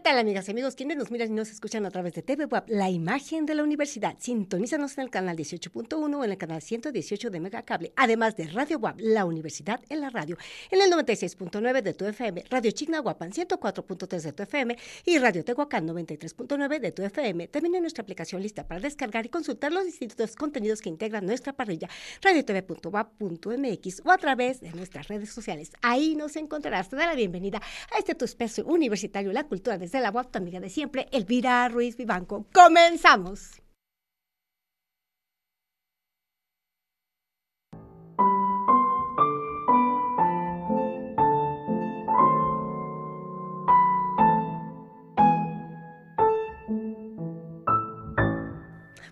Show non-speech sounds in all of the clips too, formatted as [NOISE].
¿Qué tal, amigas y amigos? Quienes nos miran y nos escuchan a través de TV Web, la imagen de la universidad. Sintonízanos en el canal 18.1 o en el canal 118 de Megacable, además de Radio Web, la universidad en la radio, en el 96.9 de tu FM, Radio Chignahuapan 104.3 de tu FM y Radio Tehuacán 93.9 de tu FM. También en nuestra aplicación lista para descargar y consultar los distintos contenidos que integran nuestra parrilla, radiotv.wap.mx o a través de nuestras redes sociales. Ahí nos encontrarás. Te da la bienvenida a este tu espacio universitario, la cultura de desde la voz, amiga de siempre, Elvira Ruiz Vivanco. ¡Comenzamos!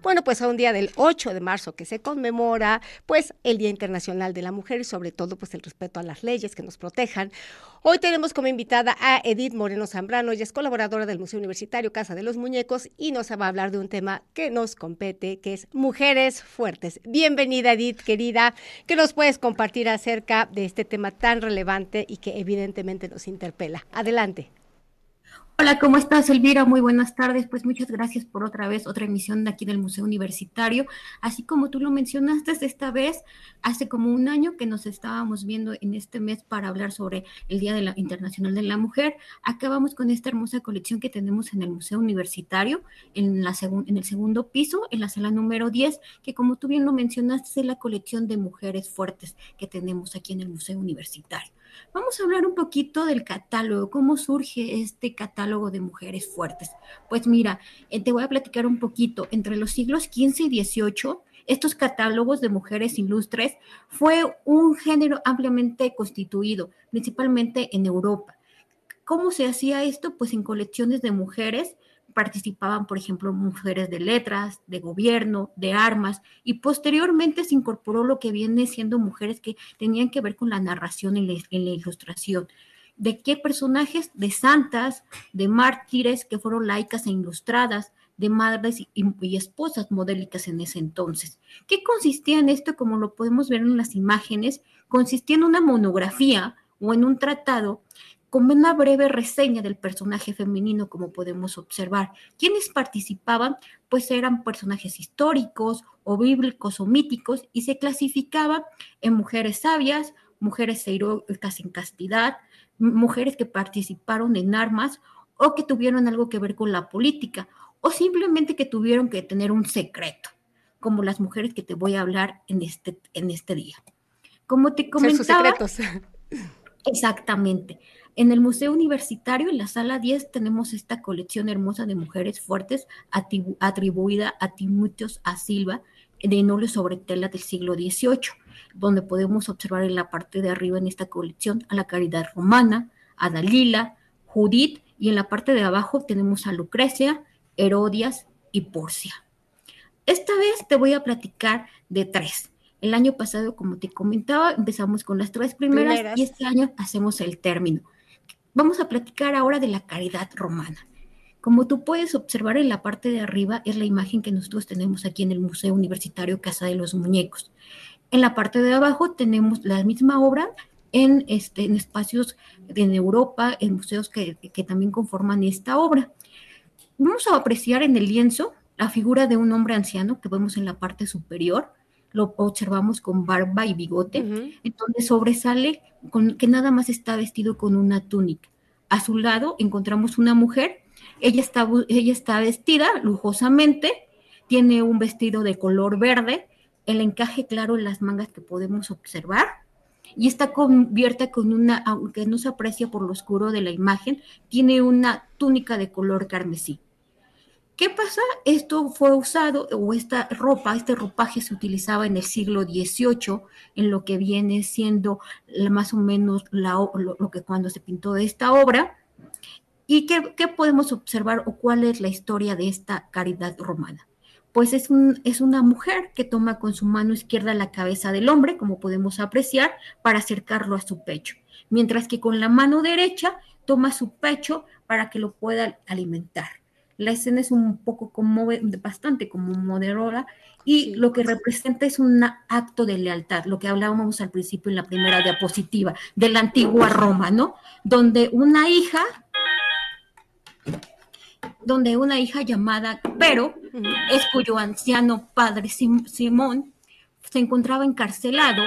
Bueno, pues a un día del 8 de marzo que se conmemora pues el Día Internacional de la Mujer y sobre todo pues el respeto a las leyes que nos protejan. Hoy tenemos como invitada a Edith Moreno Zambrano, ella es colaboradora del Museo Universitario Casa de los Muñecos y nos va a hablar de un tema que nos compete, que es mujeres fuertes. Bienvenida Edith, querida, ¿qué nos puedes compartir acerca de este tema tan relevante y que evidentemente nos interpela? Adelante. Hola, ¿cómo estás, Elvira? Muy buenas tardes. Pues muchas gracias por otra vez, otra emisión de aquí del Museo Universitario. Así como tú lo mencionaste, esta vez, hace como un año que nos estábamos viendo en este mes para hablar sobre el Día de la Internacional de la Mujer. Acabamos con esta hermosa colección que tenemos en el Museo Universitario, en, la en el segundo piso, en la sala número 10, que como tú bien lo mencionaste, es la colección de mujeres fuertes que tenemos aquí en el Museo Universitario. Vamos a hablar un poquito del catálogo, cómo surge este catálogo de mujeres fuertes. Pues mira, eh, te voy a platicar un poquito. Entre los siglos XV y XVIII, estos catálogos de mujeres ilustres fue un género ampliamente constituido, principalmente en Europa. ¿Cómo se hacía esto? Pues en colecciones de mujeres participaban, por ejemplo, mujeres de letras, de gobierno, de armas, y posteriormente se incorporó lo que viene siendo mujeres que tenían que ver con la narración en la, ilustración. ¿De qué personajes? De santas, de mártires que fueron laicas e ilustradas, de madres y, y, esposas modélicas en ese entonces. ¿Qué consistía en esto? Como lo podemos ver en las imágenes, consistía en una monografía o en un tratado como una breve reseña del personaje femenino, como podemos observar. ¿Quiénes participaban? Pues eran personajes históricos o bíblicos o míticos y se clasificaban en mujeres sabias, mujeres heroicas en castidad, mujeres que participaron en armas o que tuvieron algo que ver con la política o simplemente que tuvieron que tener un secreto, como las mujeres que te voy a hablar en este, en este día. Como te comentaba... [LAUGHS] Exactamente. En el Museo Universitario, en la sala 10, tenemos esta colección hermosa de mujeres fuertes atribuida a Timoteos a Silva, de Nole sobre tela del siglo XVIII, donde podemos observar en la parte de arriba en esta colección a la Caridad Romana, a Dalila, Judith, y en la parte de abajo tenemos a Lucrecia, Herodias y Porcia. Esta vez te voy a platicar de tres. El año pasado, como te comentaba, empezamos con las tres primeras. y este año hacemos el término. Vamos a platicar ahora de la caridad romana. Como tú puedes observar en la parte de arriba es la imagen que nosotros tenemos aquí en el Museo Universitario Casa de los Muñecos. En la parte de abajo tenemos la misma obra en, este, en espacios en Europa, en museos que, que también conforman esta obra. Vamos a apreciar en el lienzo la figura de un hombre anciano que vemos en la parte superior, lo observamos con barba y bigote, entonces sobresale con, que nada más está vestido con una túnica. A su lado encontramos una mujer, ella está, ella está vestida lujosamente, tiene un vestido de color verde, el encaje claro en las mangas que podemos observar, y está cubierta con una, aunque no se aprecia por lo oscuro de la imagen, tiene una túnica de color carmesí. ¿Qué pasa? Esto fue usado, o esta ropa, este ropaje se utilizaba en el siglo XVIII, en lo que viene siendo más o menos lo, que cuando se pintó esta obra. ¿Y qué, podemos observar o cuál es la historia de esta caridad romana? Pues es, es una mujer que toma con su mano izquierda la cabeza del hombre, como podemos apreciar, para acercarlo a su pecho, mientras que con la mano derecha toma su pecho para que lo pueda alimentar la escena es un poco como bastante como moderora y lo que representa es un acto de lealtad, lo que hablábamos al principio en la primera diapositiva de la antigua Roma, ¿no? Donde una hija donde una hija llamada Pero, es cuyo anciano padre Simón se encontraba encarcelado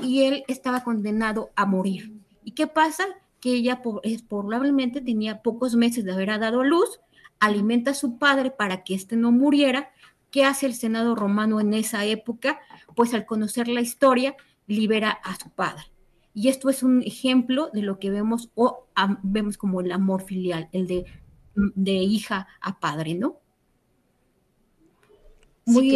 y él estaba condenado a morir. ¿Y qué pasa? Que ella probablemente tenía pocos meses de haber dado luz, alimenta a su padre para que éste no muriera. ¿Qué hace el Senado romano en esa época? Pues al conocer la historia, libera a su padre. Y esto es un ejemplo de lo que vemos o vemos como el amor filial, el de, de hija a padre, ¿no? Muy,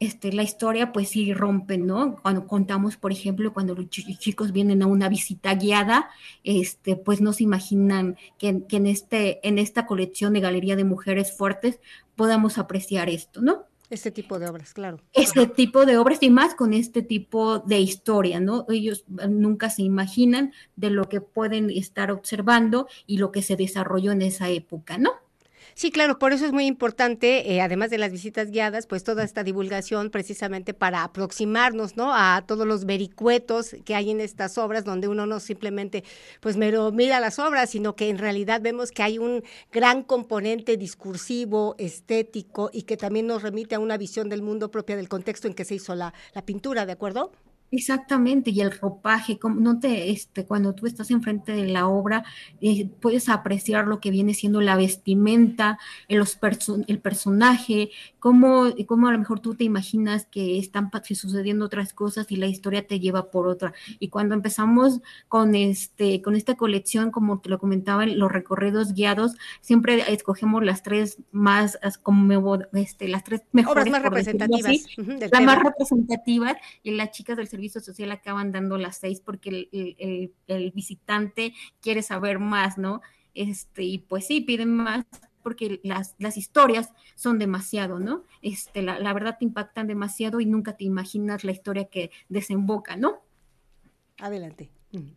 este, la historia pues sí rompe, ¿no? Cuando contamos, por ejemplo, cuando los chicos vienen a una visita guiada, este, pues no se imaginan que, en, este, en esta colección de Galería de Mujeres Fuertes podamos apreciar esto, ¿no? Este tipo de obras, claro. Este tipo de obras y más con este tipo de historia, ¿no? Ellos nunca se imaginan de lo que pueden estar observando y lo que se desarrolló en esa época, ¿no? Sí, claro, por eso es muy importante, eh, además de las visitas guiadas, pues toda esta divulgación precisamente para aproximarnos, ¿no? A todos los vericuetos que hay en estas obras, donde uno no simplemente, pues mira las obras, sino que en realidad vemos que hay un gran componente discursivo, estético y que también nos remite a una visión del mundo propia del contexto en que se hizo la, la pintura, ¿de acuerdo? Exactamente, y el ropaje, como no te, este, cuando tú estás enfrente de la obra, eh, puedes apreciar lo que viene siendo la vestimenta, el, los el personaje, cómo, cómo a lo mejor tú te imaginas que están sucediendo otras cosas y la historia te lleva por otra. Y cuando empezamos con este, con esta colección, como te lo comentaba, los recorridos guiados, siempre escogemos las tres más, como este, las tres mejores más representativas, las más representativas, y las chicas del servicio social acaban dando las seis porque el, visitante quiere saber más, ¿no? Este, y pues sí, piden más porque las, las historias son demasiado, ¿no? Este, la, la verdad te impactan demasiado y nunca te imaginas la historia que desemboca, ¿no? Adelante.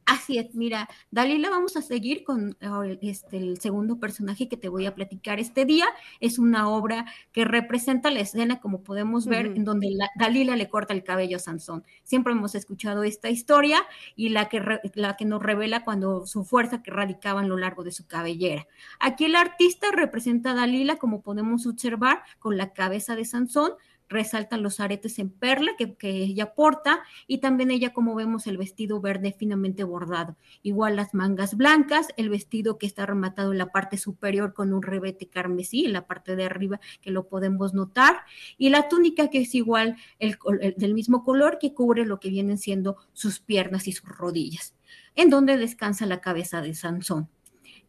Así es, mira, Dalila, vamos a seguir con este, el segundo personaje que te voy a platicar este día. Es una obra que representa la escena, como podemos ver, en donde Dalila le corta el cabello a Sansón. Siempre hemos escuchado esta historia y la que, la que nos revela cuando su fuerza que radicaba en lo largo de su cabellera. Aquí el artista representa a Dalila, como podemos observar, con la cabeza de Sansón, resaltan los aretes en perla que, ella porta y también ella como vemos el vestido verde finamente bordado. Igual las mangas blancas, el vestido que está rematado en la parte superior con un rebete carmesí en la parte de arriba que lo podemos notar y la túnica que es igual el, del mismo color que cubre lo que vienen siendo sus piernas y sus rodillas, en donde descansa la cabeza de Sansón.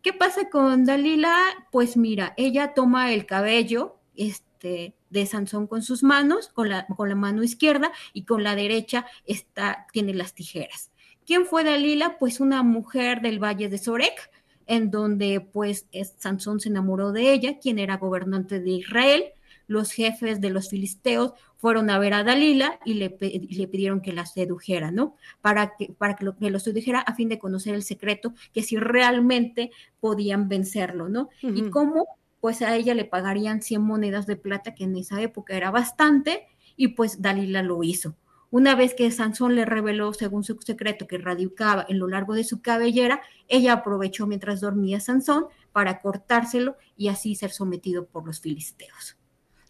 ¿Qué pasa con Dalila? Pues mira, ella toma el cabello, este, de Sansón con sus manos, con la, con la mano izquierda y con la derecha está, tiene las tijeras. ¿Quién fue Dalila? Pues una mujer del valle de Sorek, en donde pues Sansón se enamoró de ella, quien era gobernante de Israel. Los jefes de los filisteos fueron a ver a Dalila y le, le pidieron que la sedujera, ¿no? Para que, para que lo, que lo, sedujera a fin de conocer el secreto, que si realmente podían vencerlo, ¿no? Y cómo pues a ella le pagarían 100 monedas de plata, que en esa época era bastante, y pues Dalila lo hizo. Una vez que Sansón le reveló, según su secreto, que radicaba en lo largo de su cabellera, ella aprovechó mientras dormía Sansón para cortárselo y así ser sometido por los filisteos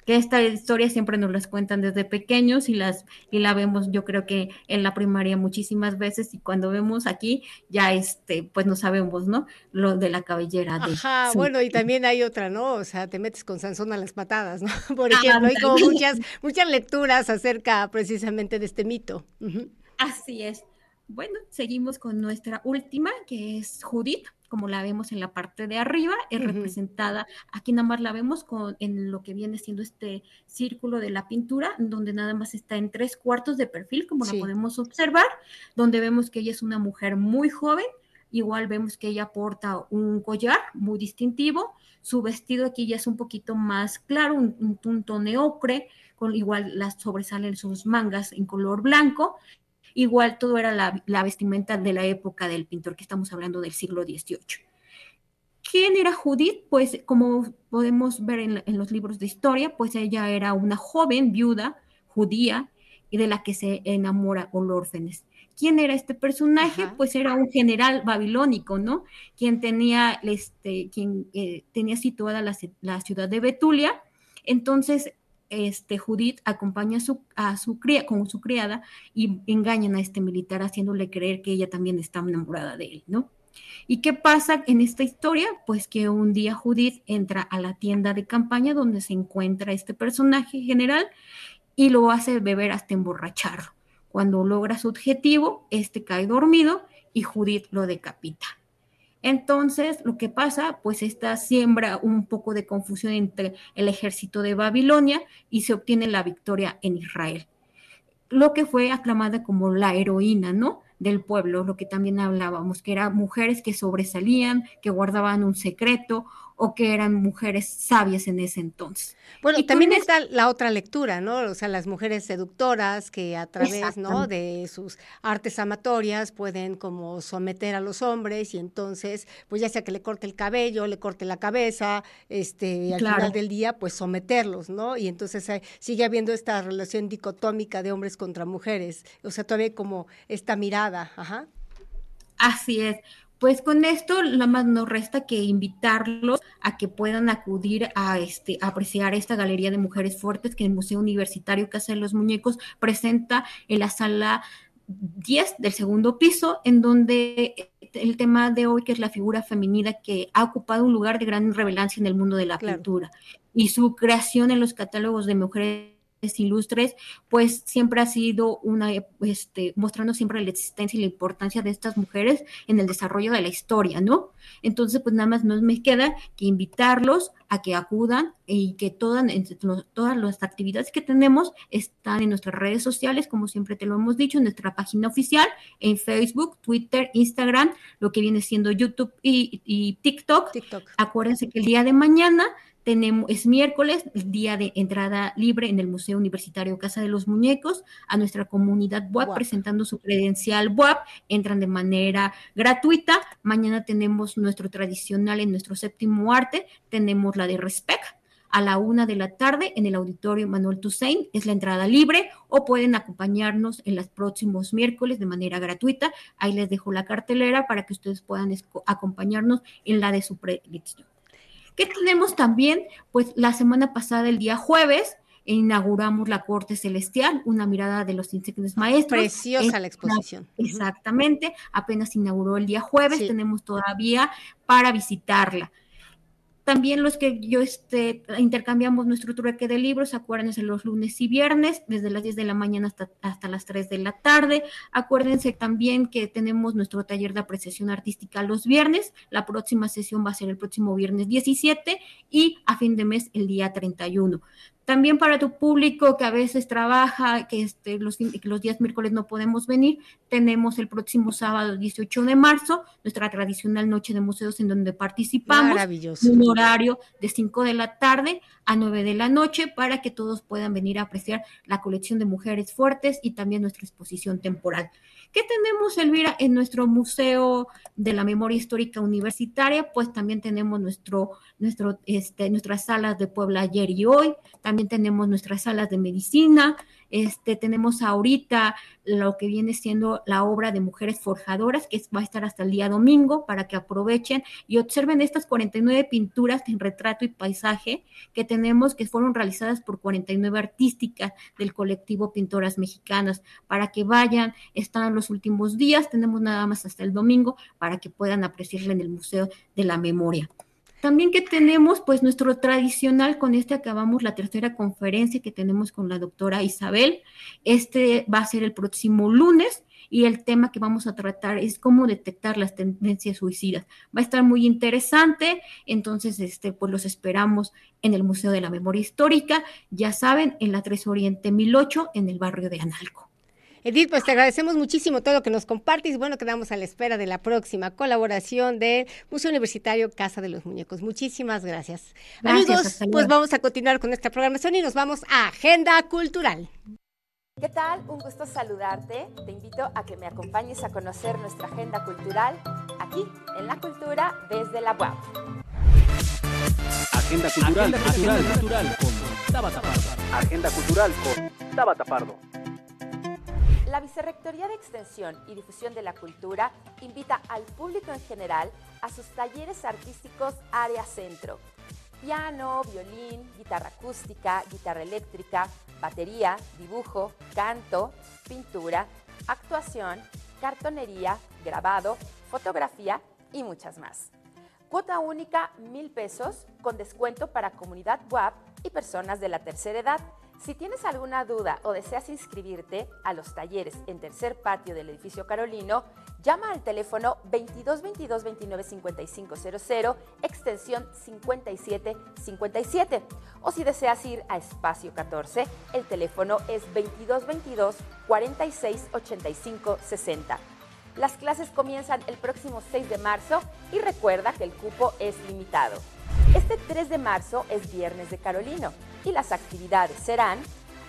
que esta historia siempre nos las cuentan desde pequeños y las y la vemos yo creo que en la primaria muchísimas veces y cuando vemos aquí ya este pues no sabemos no lo de la cabellera de Ajá, bueno y también hay otra no o sea te metes con Sansón a las patadas no [LAUGHS] por ejemplo hay como muchas muchas lecturas acerca precisamente de este mito. Así es bueno seguimos con nuestra última que es Judith como la vemos en la parte de arriba, es representada, aquí nada más la vemos con, en lo que viene siendo este círculo de la pintura, donde nada más está en tres cuartos de perfil, como la podemos observar, donde vemos que ella es una mujer muy joven, igual vemos que ella porta un collar muy distintivo, su vestido aquí ya es un poquito más claro, un, un, tono ocre, con igual las sobresalen sus mangas en color blanco Igual todo era la, vestimenta de la época del pintor, que estamos hablando del siglo XVIII. ¿Quién era Judith? Pues como podemos ver en, en, los libros de historia, pues ella era una joven viuda judía y de la que se enamora Olórfenes. ¿Quién era este personaje? Pues era un general babilónico, ¿no? Quien tenía, este, quien eh, tenía situada la, la, ciudad de Betulia. Entonces, este, Judith acompaña a su, a su su criada y engañan a este militar haciéndole creer que ella también está enamorada de él, ¿no? ¿Y qué pasa en esta historia? Pues que un día Judith entra a la tienda de campaña donde se encuentra este personaje general y lo hace beber hasta emborracharlo. Cuando logra su objetivo, este cae dormido y Judith lo decapita. Entonces, lo que pasa, pues esta siembra un poco de confusión entre el ejército de Babilonia y se obtiene la victoria en Israel. Lo que fue aclamada como la heroína, ¿no? del pueblo, lo que también hablábamos, que eran mujeres que sobresalían, que guardaban un secreto o que eran mujeres sabias en ese entonces. Bueno, y también está la otra lectura, ¿no? O sea, las mujeres seductoras que a través, ¿no? De sus artes amatorias pueden como someter a los hombres y entonces, pues ya sea que le corte el cabello, le corte la cabeza, este, y al final del día, pues someterlos, ¿no? Y entonces sigue habiendo esta relación dicotómica de hombres contra mujeres. O sea, todavía como esta mirada, ajá. Así es pues con esto nada más nos resta que invitarlos a que puedan acudir a este apreciar esta galería de mujeres fuertes que el Museo Universitario Casa de los Muñecos presenta en la sala 10 del segundo piso, en donde el tema de hoy, que es la figura femenina que ha ocupado un lugar de gran relevancia en el mundo de la pintura y su creación en los catálogos de mujeres ilustres, pues siempre ha sido una, este, mostrando siempre la existencia y la importancia de estas mujeres en el desarrollo de la historia, ¿no? Entonces, pues nada más nos me queda que invitarlos a que acudan y que todas, todas las actividades que tenemos están en nuestras redes sociales, como siempre te lo hemos dicho, en nuestra página oficial, en Facebook, Twitter, Instagram, lo que viene siendo YouTube y, y TikTok. TikTok. Acuérdense que el día de mañana tenemos, es miércoles, el día de entrada libre en el Museo Universitario Casa de los Muñecos, a nuestra comunidad WAP presentando su credencial WAP, entran de manera gratuita. Mañana tenemos nuestro tradicional en nuestro séptimo arte, tenemos la de Respect a la una de la tarde en el auditorio Manuel Toussaint, es la entrada libre, o pueden acompañarnos en los próximos miércoles de manera gratuita. Ahí les dejo la cartelera para que ustedes puedan acompañarnos en la de su predilección. ¿Qué tenemos también? Pues la semana pasada, el día jueves, inauguramos la Corte Celestial, una mirada de los insectos maestros. Preciosa la exposición. Exactamente, apenas inauguró el día jueves, tenemos todavía para visitarla. También los que yo este, intercambiamos nuestro trueque de libros, acuérdense los lunes y viernes, desde las 10 de la mañana hasta, hasta las 3 de la tarde. Acuérdense también que tenemos nuestro taller de apreciación artística los viernes. La próxima sesión va a ser el próximo viernes 17 y a fin de mes el día 31. También para tu público que a veces trabaja, que este, los, los días miércoles no podemos venir, tenemos el próximo sábado 18 de marzo nuestra tradicional noche de museos en donde participamos. Maravilloso. Un horario de 5 de la tarde a 9 de la noche para que todos puedan venir a apreciar la colección de mujeres fuertes y también nuestra exposición temporal. ¿Qué tenemos, Elvira, en nuestro Museo de la Memoria Histórica Universitaria? Pues también tenemos nuestro, nuestro, este, nuestras salas de Puebla ayer y hoy, también tenemos nuestras salas de medicina, este, tenemos ahorita lo que viene siendo la obra de Mujeres Forjadoras, que va a estar hasta el día domingo para que aprovechen y observen estas 49 pinturas en retrato y paisaje que tenemos, que fueron realizadas por 49 artísticas del colectivo Pintoras Mexicanas, para que vayan, están los últimos días, tenemos nada más hasta el domingo para que puedan apreciarla en el Museo de la Memoria. También que tenemos, pues nuestro tradicional, con este acabamos la tercera conferencia que tenemos con la doctora Isabel. Este va a ser el próximo lunes y el tema que vamos a tratar es cómo detectar las tendencias suicidas. Va a estar muy interesante, entonces, este, pues los esperamos en el Museo de la Memoria Histórica, ya saben, en la 3 Oriente 1008, en el barrio de Analco. Edith, pues te agradecemos muchísimo todo lo que nos compartes. Bueno, quedamos a la espera de la próxima colaboración de Museo Universitario Casa de los Muñecos. Muchísimas gracias. Amigos, pues vamos a continuar con esta programación y nos vamos a Agenda Cultural. ¿Qué tal? Un gusto saludarte. Te invito a que me acompañes a conocer nuestra agenda cultural aquí en La Cultura desde la UAP. Agenda cultural, agenda cultural, con Tabata Pardo. Agenda cultural con Tabata Pardo. La Vicerrectoría de Extensión y Difusión de la Cultura invita al público en general a sus talleres artísticos Área Centro. Piano, violín, guitarra acústica, guitarra eléctrica, batería, dibujo, canto, pintura, actuación, cartonería, grabado, fotografía y muchas más. Cuota única, mil pesos, con descuento para comunidad WAP y personas de la tercera edad. Si tienes alguna duda o deseas inscribirte a los talleres en tercer patio del edificio Carolino, llama al teléfono 22 22 29 55 00, extensión 57 57. O si deseas ir a espacio 14, el teléfono es 22 22 46 85 60. Las clases comienzan el próximo 6 de marzo y recuerda que el cupo es limitado. Este 3 de marzo es Viernes de Carolino y las actividades serán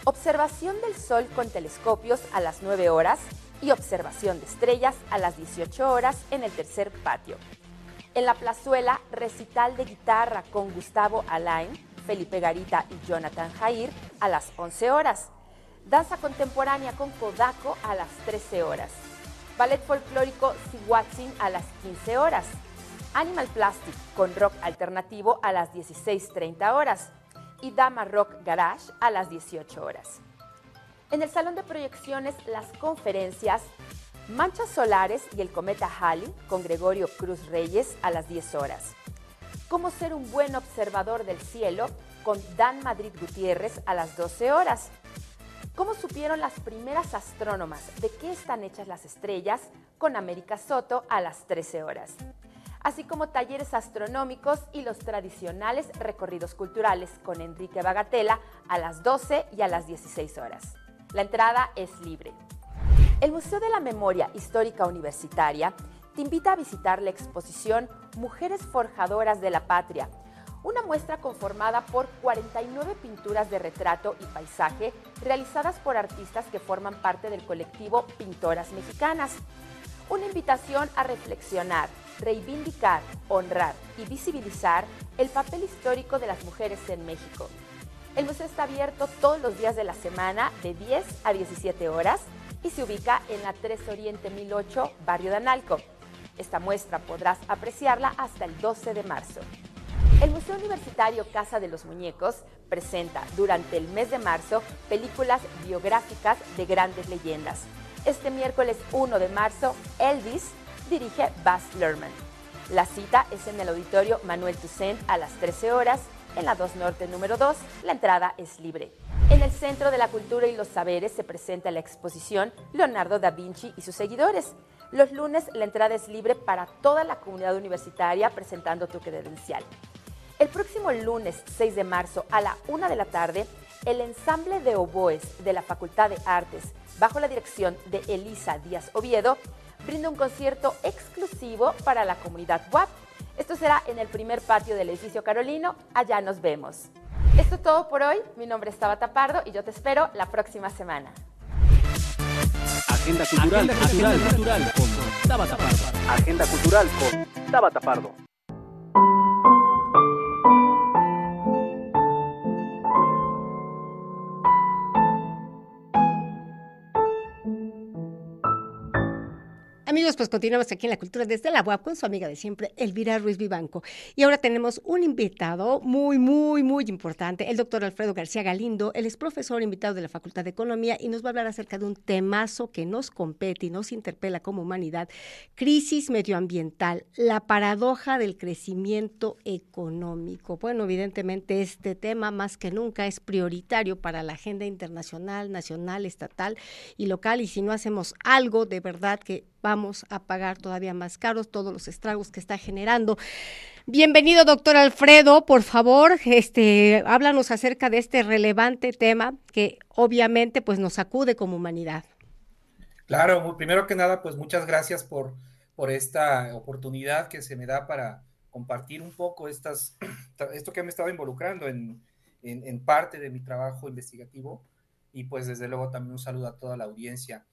observación del Sol con telescopios a las 9 horas y observación de estrellas a las 18 horas en el tercer patio. En la plazuela, recital de guitarra con Gustavo Alain, Felipe Garita y Jonathan Jair a las 11 horas. Danza contemporánea con Kodako a las 13 horas. Ballet folclórico Siwatsin a las 15 horas. Animal Plastic con rock alternativo a las 16.30 horas y Dama Rock Garage a las 18 horas. En el salón de proyecciones, las conferencias Manchas Solares y el cometa Halley con Gregorio Cruz Reyes a las 10 horas. Cómo ser un buen observador del cielo con Dan Madrid Gutiérrez a las 12 horas. ¿Cómo supieron las primeras astrónomas de qué están hechas las estrellas? Con América Soto a las 13 horas así como talleres astronómicos y los tradicionales recorridos culturales con Enrique Bagatela a las 12 y a las 16 horas. La entrada es libre. El Museo de la Memoria Histórica Universitaria te invita a visitar la exposición Mujeres Forjadoras de la Patria, una muestra conformada por 49 pinturas de retrato y paisaje realizadas por artistas que forman parte del colectivo Pintoras Mexicanas. Una invitación a reflexionar, reivindicar, honrar y visibilizar el papel histórico de las mujeres en México. El museo está abierto todos los días de la semana de 10 a 17 horas y se ubica en la 3 Oriente 1008, barrio de Analco. Esta muestra podrás apreciarla hasta el 12 de marzo. El Museo Universitario Casa de los Muñecos presenta durante el mes de marzo películas biográficas de grandes leyendas. Este miércoles 1 de marzo, Elvis dirige Baz Luhrmann. La cita es en el auditorio Manuel Toussaint a las 13 horas, en la 2 Norte número 2. La entrada es libre. En el Centro de la Cultura y los Saberes se presenta la exposición Leonardo da Vinci y sus seguidores. Los lunes la entrada es libre para toda la comunidad universitaria presentando tu credencial. El próximo lunes 6 de marzo a la 1 de la tarde, el ensamble de oboes de la Facultad de Artes, bajo la dirección de Elisa Díaz Oviedo, brinda un concierto exclusivo para la comunidad WAP. Esto será en el primer patio del edificio Carolino. Allá nos vemos. Esto es todo por hoy. Mi nombre es Tabata Pardo y yo te espero la próxima semana. Agenda cultural, Agenda cultural, con Tabata Pardo. Agenda cultural con Tabata Pardo. Amigos, pues continuamos aquí en la cultura desde la UAP con su amiga de siempre, Elvira Ruiz Vivanco. Y ahora tenemos un invitado muy, muy, muy importante, el doctor Alfredo García Galindo. Él es profesor invitado de la Facultad de Economía y nos va a hablar acerca de un temazo que nos compete y nos interpela como humanidad, crisis medioambiental, la paradoja del crecimiento económico. Bueno, evidentemente este tema más que nunca es prioritario para la agenda internacional, nacional, estatal y local. Y si no hacemos algo de verdad que vamos a pagar todavía más caros todos los estragos que está generando. Bienvenido, doctor Alfredo, por favor, este, háblanos acerca de este relevante tema que obviamente pues nos sacude como humanidad. Claro, primero que nada, pues muchas gracias por, por esta oportunidad que se me da para compartir un poco estas, esto que me estaba involucrando en, en parte de mi trabajo investigativo y pues desde luego también un saludo a toda la audiencia.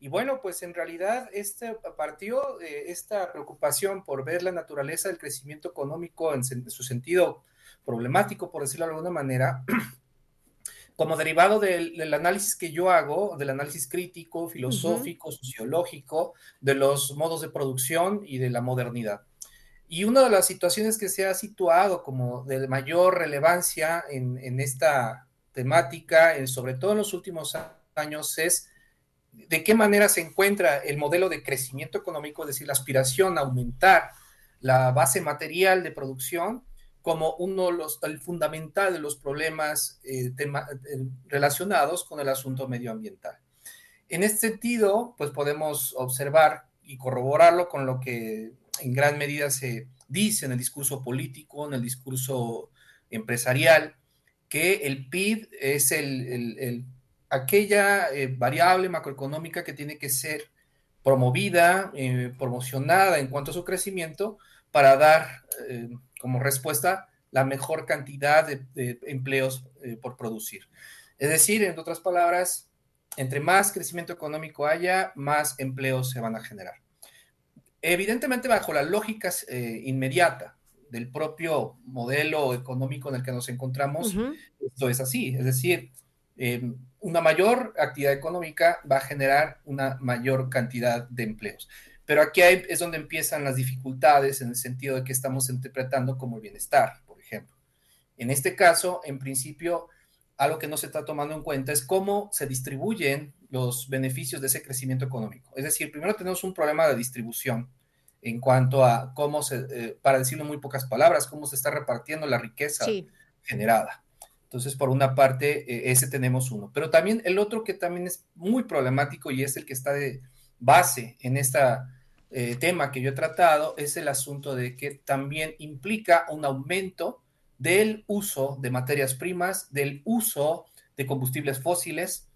Y bueno, pues en realidad este partió esta preocupación por ver la naturaleza del crecimiento económico en, su sentido problemático, por decirlo de alguna manera, [CLEARS THROAT] como derivado del, análisis que yo hago, del análisis crítico, filosófico, sociológico, de los modos de producción y de la modernidad. Y una de las situaciones que se ha situado como de mayor relevancia en, esta temática, sobre todo en los últimos años, es de qué manera se encuentra el modelo de crecimiento económico, es decir, la aspiración a aumentar la base material de producción como uno de los, el fundamental de los problemas eh, eh, relacionados con el asunto medioambiental. En este sentido, pues podemos observar y corroborarlo con lo que en gran medida se dice en el discurso político, en el discurso empresarial, que el PIB es el, aquella eh, variable macroeconómica que tiene que ser promovida, promocionada en cuanto a su crecimiento para dar como respuesta la mejor cantidad de, empleos eh, por producir. Es decir, en otras palabras, entre más crecimiento económico haya, más empleos se van a generar. Evidentemente, bajo la lógica eh, inmediata del propio modelo económico en el que nos encontramos, esto es así. Es decir, em, una mayor actividad económica va a generar una mayor cantidad de empleos. Pero aquí es donde empiezan las dificultades en el sentido de que estamos interpretando como bienestar, por ejemplo. En este caso, en principio, algo que no se está tomando en cuenta es cómo se distribuyen los beneficios de ese crecimiento económico. Es decir, primero tenemos un problema de distribución en cuanto a cómo se, eh, para decirlo en muy pocas palabras, cómo se está repartiendo la riqueza generada. Entonces, por una parte, eh, ese tenemos uno. Pero también el otro que también es muy problemático y es el que está de base en esta eh, tema que yo he tratado es el asunto de que también implica un aumento del uso de materias primas, del uso de combustibles fósiles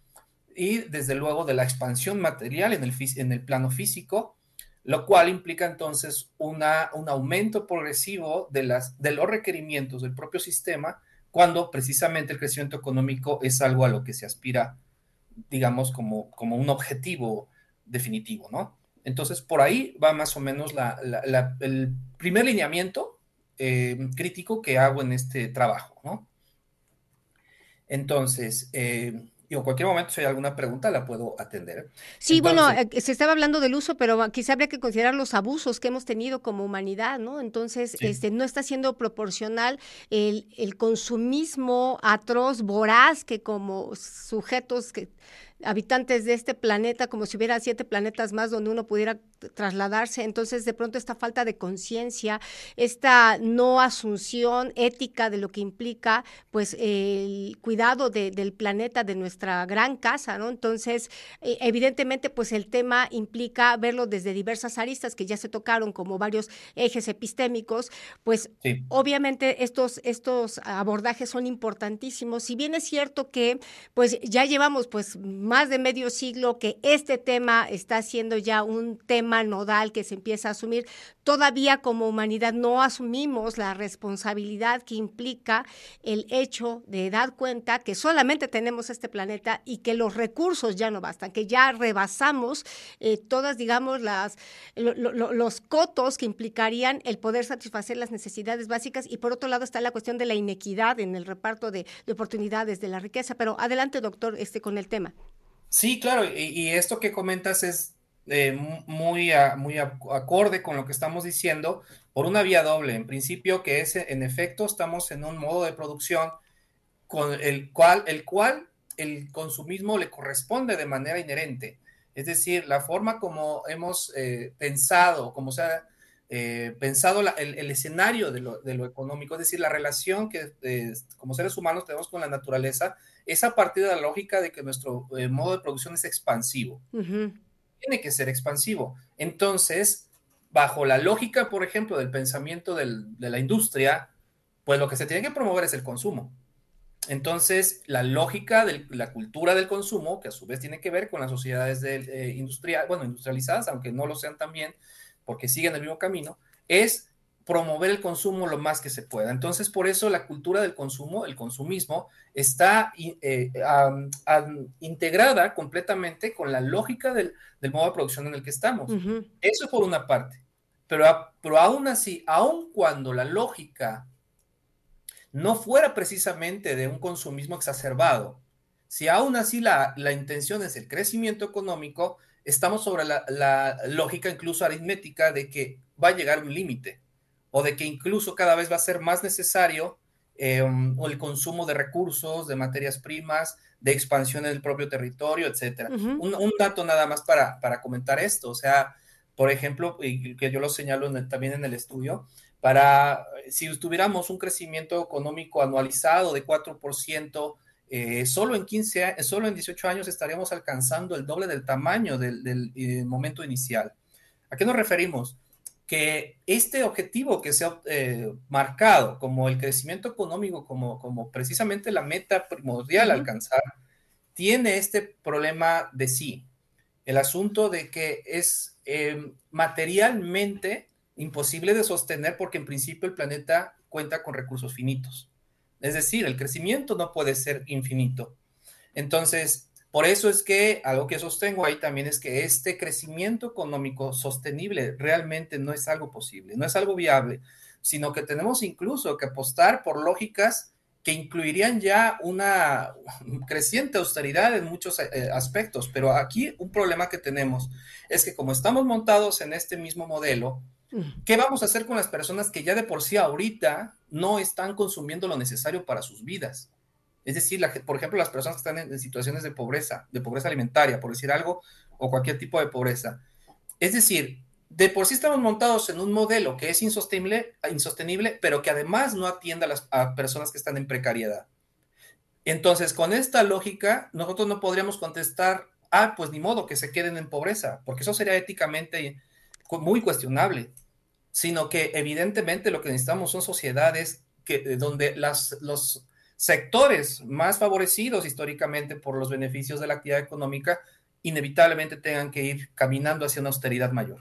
y desde luego de la expansión material en el, en el plano físico, lo cual implica entonces una, un aumento progresivo de, las, de los requerimientos del propio sistema cuando precisamente el crecimiento económico es algo a lo que se aspira, digamos, como, como un objetivo definitivo, ¿no? Entonces, por ahí va más o menos el primer lineamiento eh, crítico que hago en este trabajo, ¿no? Entonces, eh, en cualquier momento, si hay alguna pregunta, la puedo atender. Sí, bueno, eh, se estaba hablando del uso, pero quizá habría que considerar los abusos que hemos tenido como humanidad, ¿no? Entonces, este, no está siendo proporcional el, el consumismo atroz, voraz, que como sujetos que habitantes de este planeta, como si hubiera siete planetas más donde uno pudiera trasladarse. Entonces, de pronto, esta falta de conciencia, esta no asunción ética de lo que implica, pues, el cuidado del planeta, de nuestra gran casa, ¿no? Entonces, e, evidentemente, pues, el tema implica verlo desde diversas aristas que ya se tocaron, como varios ejes epistémicos, pues, obviamente, estos, estos abordajes son importantísimos. Si bien es cierto que, pues, ya llevamos, pues, más de medio siglo que este tema está siendo ya un tema nodal que se empieza a asumir. Todavía como humanidad no asumimos la responsabilidad que implica el hecho de dar cuenta que solamente tenemos este planeta y que los recursos ya no bastan, que ya rebasamos eh, todas, digamos, las, los cotos que implicarían el poder satisfacer las necesidades básicas. Y por otro lado está la cuestión de la inequidad en el reparto de, de oportunidades de la riqueza. Pero adelante, doctor, este, con el tema. Sí, claro, y, esto que comentas es eh, muy, muy acorde con lo que estamos diciendo por una vía doble. En principio, que es, en efecto, estamos en un modo de producción con el cual, el cual el consumismo le corresponde de manera inherente. Es decir, la forma como hemos eh, pensado, como se ha eh, pensado el, escenario de lo, de lo, económico, es decir, la relación que como seres humanos tenemos con la naturaleza, es a partir de la lógica de que nuestro eh, modo de producción es expansivo. Tiene que ser expansivo. Entonces, bajo la lógica, por ejemplo, del pensamiento de la industria, pues lo que se tiene que promover es el consumo. Entonces, la lógica de la cultura del consumo, que a su vez tiene que ver con las sociedades de, eh, bueno, industrializadas, aunque no lo sean también, porque siguen el mismo camino, es promover el consumo lo más que se pueda. Entonces, por eso la cultura del consumo, el consumismo, está eh, integrada completamente con la lógica del, modo de producción en el que estamos. Eso por una parte. Pero, pero aún así, aun cuando la lógica no fuera precisamente de un consumismo exacerbado, Si aún así la, la intención es el crecimiento económico, estamos sobre la, la, lógica incluso aritmética de que va a llegar un límite o de que incluso cada vez va a ser más necesario eh, el consumo de recursos, de materias primas, de expansión en el propio territorio, etcétera. Uh -huh. un, un, dato nada más para, para comentar esto, o sea, por ejemplo, y que yo lo señalo en el, también en el estudio, para si tuviéramos un crecimiento económico anualizado de 4%, eh, solo en 15, solo en 18 años estaríamos alcanzando el doble del tamaño del, del, del eh, momento inicial. ¿A qué nos referimos? Que este objetivo que se ha eh, marcado como el crecimiento económico, como, como precisamente la meta primordial a alcanzar, tiene este problema de sí. El asunto de que es eh, materialmente imposible de sostener porque en principio el planeta cuenta con recursos finitos. Es decir, el crecimiento no puede ser infinito. Entonces, por eso es que algo que sostengo ahí también es que este crecimiento económico sostenible realmente no es algo posible, no es algo viable, sino que tenemos incluso que apostar por lógicas que incluirían ya una [LAUGHS] creciente austeridad en muchos eh, aspectos. Pero aquí un problema que tenemos es que como estamos montados en este mismo modelo, ¿Qué vamos a hacer con las personas que ya de por sí ahorita no están consumiendo lo necesario para sus vidas? Es decir, por ejemplo, las personas que están en, situaciones de pobreza, de pobreza alimentaria, por decir algo, o cualquier tipo de pobreza. Es decir, de por sí estamos montados en un modelo que es insostenible, insostenible pero que además no atiende a a personas que están en precariedad. Entonces, con esta lógica, nosotros no podríamos contestar, ah, pues ni modo que se queden en pobreza, porque eso sería éticamente muy cuestionable sino que evidentemente lo que necesitamos son sociedades que, donde las, los sectores más favorecidos históricamente por los beneficios de la actividad económica inevitablemente tengan que ir caminando hacia una austeridad mayor.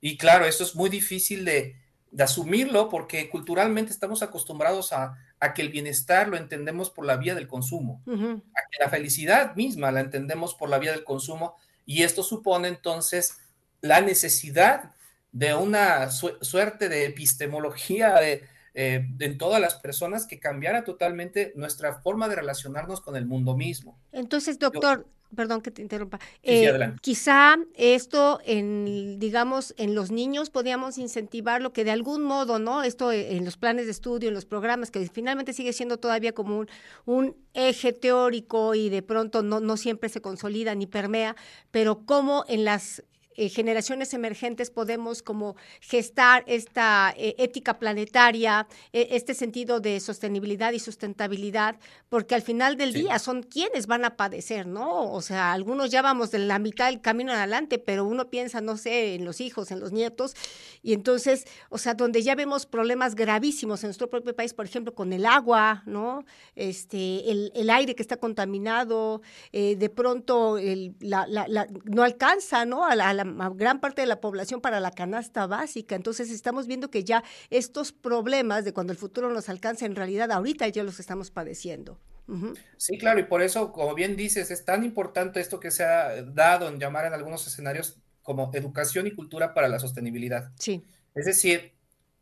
Y claro, eso es muy difícil de, de asumirlo porque culturalmente estamos acostumbrados a, a, que el bienestar lo entendemos por la vía del consumo, uh -huh. a que la felicidad misma la entendemos por la vía del consumo y esto supone entonces la necesidad de una su suerte de epistemología de, eh, de, todas las personas que cambiara totalmente nuestra forma de relacionarnos con el mundo mismo. Entonces, doctor, Yo, perdón que te interrumpa, eh, quizá esto en, digamos, en los niños podríamos incentivar lo que de algún modo, ¿no? Esto en los planes de estudio, en los programas, que finalmente sigue siendo todavía como un, un eje teórico y de pronto no, no siempre se consolida ni permea, pero cómo en las eh, generaciones emergentes podemos como gestar esta eh, ética planetaria, eh, este sentido de sostenibilidad y sustentabilidad, porque al final del sí. día son quienes van a padecer, ¿no? O sea, algunos ya vamos de la mitad del camino adelante, pero uno piensa, no sé, en los hijos, en los nietos, y entonces, o sea, donde ya vemos problemas gravísimos en nuestro propio país, por ejemplo, con el agua, ¿no? Este, el, el aire que está contaminado, eh, de pronto el, la, la, la, no alcanza, ¿no? A la, a la gran parte de la población para la canasta básica. Entonces estamos viendo que ya estos problemas de cuando el futuro nos alcance, en realidad ahorita ya los estamos padeciendo. Uh -huh. Sí, claro, y por eso, como bien dices, es tan importante esto que se ha dado en llamar en algunos escenarios como educación y cultura para la sostenibilidad. Sí. Es decir,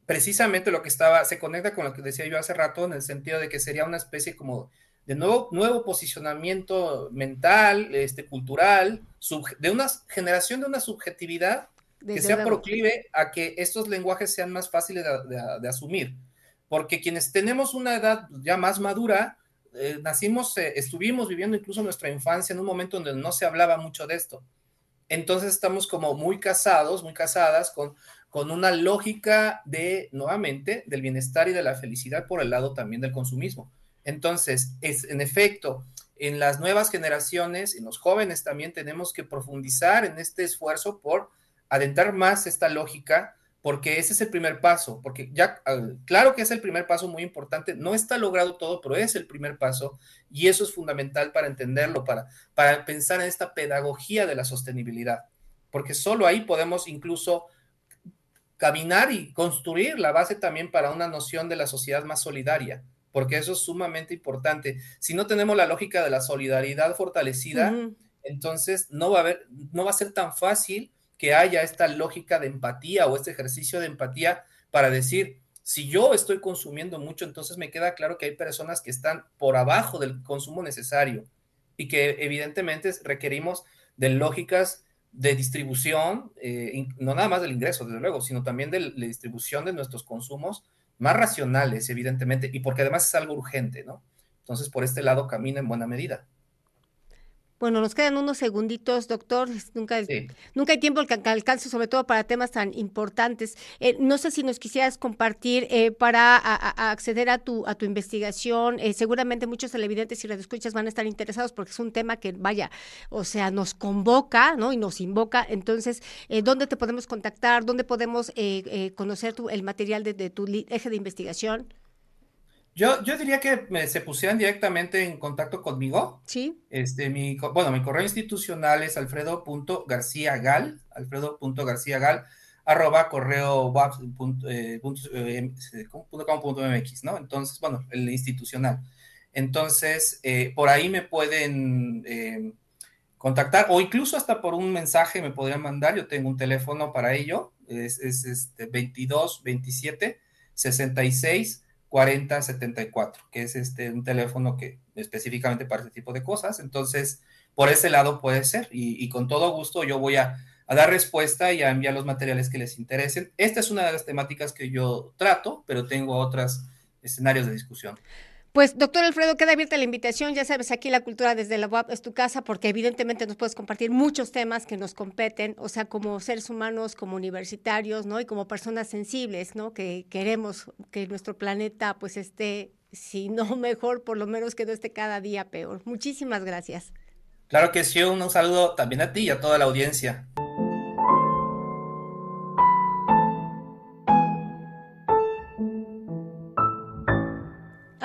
precisamente lo que estaba, se conecta con lo que decía yo hace rato, en el sentido de que sería una especie como de nuevo, nuevo posicionamiento mental, este, cultural, de una generación de una subjetividad Desde que sea proclive a que estos lenguajes sean más fáciles de, de, de, asumir. Porque quienes tenemos una edad ya más madura, eh, nacimos, eh, estuvimos viviendo incluso nuestra infancia en un momento donde no se hablaba mucho de esto. Entonces estamos como muy casados, muy casadas con, con una lógica de, nuevamente, del bienestar y de la felicidad por el lado también del consumismo. Entonces, es, en efecto, en las nuevas generaciones, en los jóvenes también tenemos que profundizar en este esfuerzo por adentrar más esta lógica, porque ese es el primer paso, porque ya, claro que es el primer paso muy importante, no está logrado todo, pero es el primer paso y eso es fundamental para entenderlo, para, para pensar en esta pedagogía de la sostenibilidad, porque solo ahí podemos incluso caminar y construir la base también para una noción de la sociedad más solidaria porque eso es sumamente importante. Si no tenemos la lógica de la solidaridad fortalecida, uh -huh. entonces no va a haber, no va a ser tan fácil que haya esta lógica de empatía o este ejercicio de empatía para decir, si yo estoy consumiendo mucho, entonces me queda claro que hay personas que están por abajo del consumo necesario. y que evidentemente requerimos de lógicas de distribución, eh, no nada más del ingreso, desde luego, sino también de la distribución de nuestros consumos más racionales, evidentemente, y porque además es algo urgente, ¿no? Entonces, por este lado camina en buena medida. Bueno, nos quedan unos segunditos, doctor. Nunca, nunca hay tiempo que alcance, sobre todo para temas tan importantes. Eh, no sé si nos quisieras compartir eh, para acceder a tu, a tu investigación. Eh, seguramente muchos televidentes y radioescuchas van a estar interesados porque es un tema que, vaya, o sea, nos convoca ¿no? y nos invoca. Entonces, ¿dónde te podemos contactar? ¿Dónde podemos conocer tu, el material de, de tu eje de investigación? Yo, yo diría que se pusieran directamente en contacto conmigo. Sí. Este, mi, bueno, mi correo institucional es alfredo.garciagal, alfredo.garciagal, arroba correo eh, .mx, ¿no? Entonces, bueno, el institucional. Entonces, eh, por ahí me pueden eh, contactar o incluso hasta por un mensaje me podrían mandar. Yo tengo un teléfono para ello, es, es este 22 27 66 4074, que es este un teléfono que específicamente para este tipo de cosas. Entonces, por ese lado puede ser y, con todo gusto yo voy a, a, dar respuesta y a enviar los materiales que les interesen. Esta es una de las temáticas que yo trato, pero tengo otros escenarios de discusión. Pues, doctor Alfredo, queda abierta la invitación. Ya sabes, aquí la cultura desde la UAP es tu casa, porque evidentemente nos puedes compartir muchos temas que nos competen, o sea, como seres humanos, como universitarios, ¿no? Y como personas sensibles, ¿no? Que queremos que nuestro planeta, pues, esté, si no [LAUGHS] mejor, por lo menos que no esté cada día peor. Muchísimas gracias. Claro que sí, un saludo también a ti y a toda la audiencia.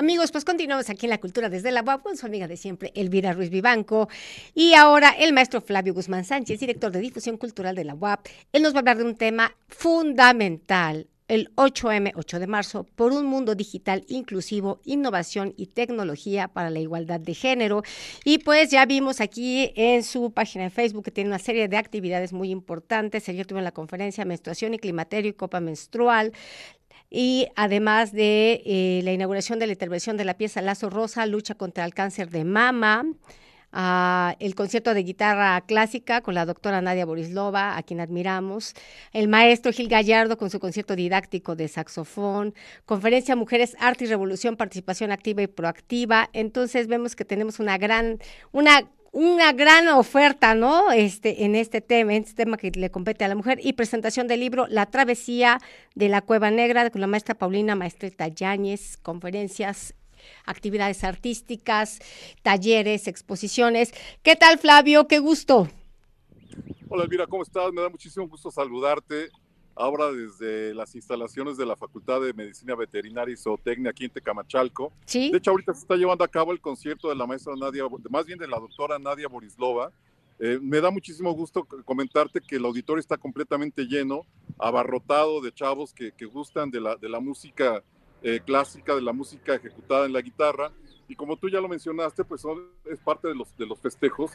Amigos, pues continuamos aquí en la cultura desde la UAP con su amiga de siempre, Elvira Ruiz Vivanco. Y ahora el maestro Flavio Guzmán Sánchez, director de difusión cultural de la UAP. Él nos va a hablar de un tema fundamental, el 8M, 8 de marzo, por un mundo digital inclusivo, innovación y tecnología para la igualdad de género. Y pues ya vimos aquí en su página de Facebook que tiene una serie de actividades muy importantes. Ayer tuve la conferencia Menstruación y Climaterio y Copa Menstrual y además de eh, la inauguración de la intervención de la pieza Lazo Rosa, lucha contra el cáncer de mama, ah, el concierto de guitarra clásica con la doctora Nadia Borislova, a quien admiramos, el maestro Gil Gallardo con su concierto didáctico de saxofón, conferencia Mujeres, Arte y Revolución, participación activa y proactiva. Entonces vemos que tenemos una gran, una una gran oferta, ¿no? Este, en este tema, en este tema que le compete a la mujer, y presentación del libro La Travesía de la Cueva Negra con la maestra Paulina Maestreta Yáñez, conferencias, actividades artísticas, talleres, exposiciones. ¿Qué tal, Flavio? Qué gusto. Hola, Elvira, ¿cómo estás? Me da muchísimo gusto saludarte ahora desde las instalaciones de la Facultad de Medicina Veterinaria y Zootecnia aquí en Tecamachalco. ¿Sí? De hecho, ahorita se está llevando a cabo el concierto de la maestra Nadia, más bien de la doctora Nadia Borislova. Eh, me da muchísimo gusto comentarte que el auditorio está completamente lleno, abarrotado de chavos que, que gustan de la, de la música eh, clásica, de la música ejecutada en la guitarra. Y como tú ya lo mencionaste, pues es parte de los, de los festejos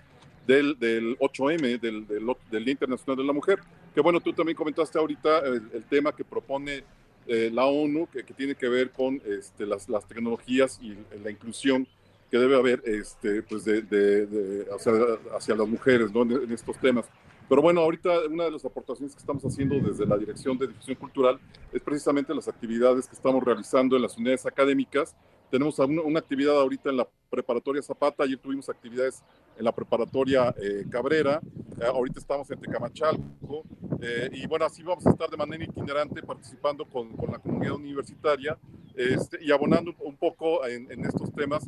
del, del 8M, del, del, del, Día Internacional de la Mujer. Que bueno, tú también comentaste ahorita el, tema que propone eh, la ONU, que, que, tiene que ver con este, las, las, tecnologías y la inclusión que debe haber este, pues de, de, hacia, hacia, las mujeres ¿no? en, estos temas. Pero bueno, ahorita una de las aportaciones que estamos haciendo desde la Dirección de Difusión Cultural es precisamente las actividades que estamos realizando en las unidades académicas tenemos una, actividad ahorita en la preparatoria Zapata, ayer tuvimos actividades en la preparatoria eh, Cabrera, eh, ahorita estamos en Tecamachalco, eh, y bueno, así vamos a estar de manera itinerante participando con, con la comunidad universitaria este, y abonando un poco en, en estos temas,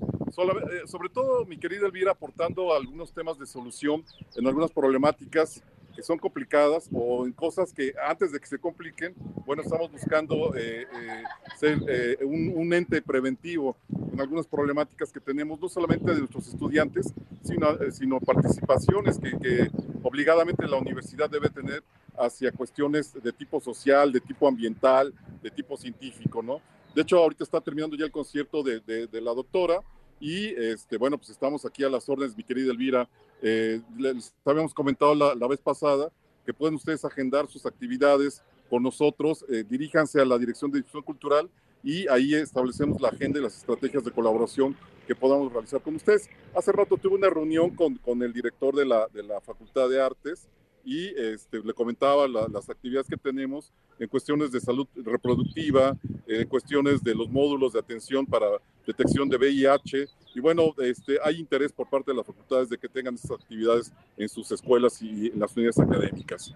sobre todo mi querida Elvira aportando algunos temas de solución en algunas problemáticas que son complicadas o en cosas que antes de que se compliquen, bueno, estamos buscando eh, eh, ser eh, un, un, ente preventivo en algunas problemáticas que tenemos, no solamente de nuestros estudiantes, sino, sino participaciones que, que, obligadamente la universidad debe tener hacia cuestiones de tipo social, de tipo ambiental, de tipo científico, ¿no? De hecho, ahorita está terminando ya el concierto de, de, de la doctora y este, bueno, pues estamos aquí a las órdenes, mi querida Elvira, eh, les habíamos comentado la, la, vez pasada que pueden ustedes agendar sus actividades con nosotros, eh, diríjanse a la Dirección de Difusión Cultural y ahí establecemos la agenda y las estrategias de colaboración que podamos realizar con ustedes. Hace rato tuve una reunión con, con el director de la, de la Facultad de Artes y este, le comentaba las actividades que tenemos en cuestiones de salud reproductiva, en cuestiones de los módulos de atención para detección de VIH. Y bueno, este, hay interés por parte de las facultades de que tengan esas actividades en sus escuelas y en las unidades académicas.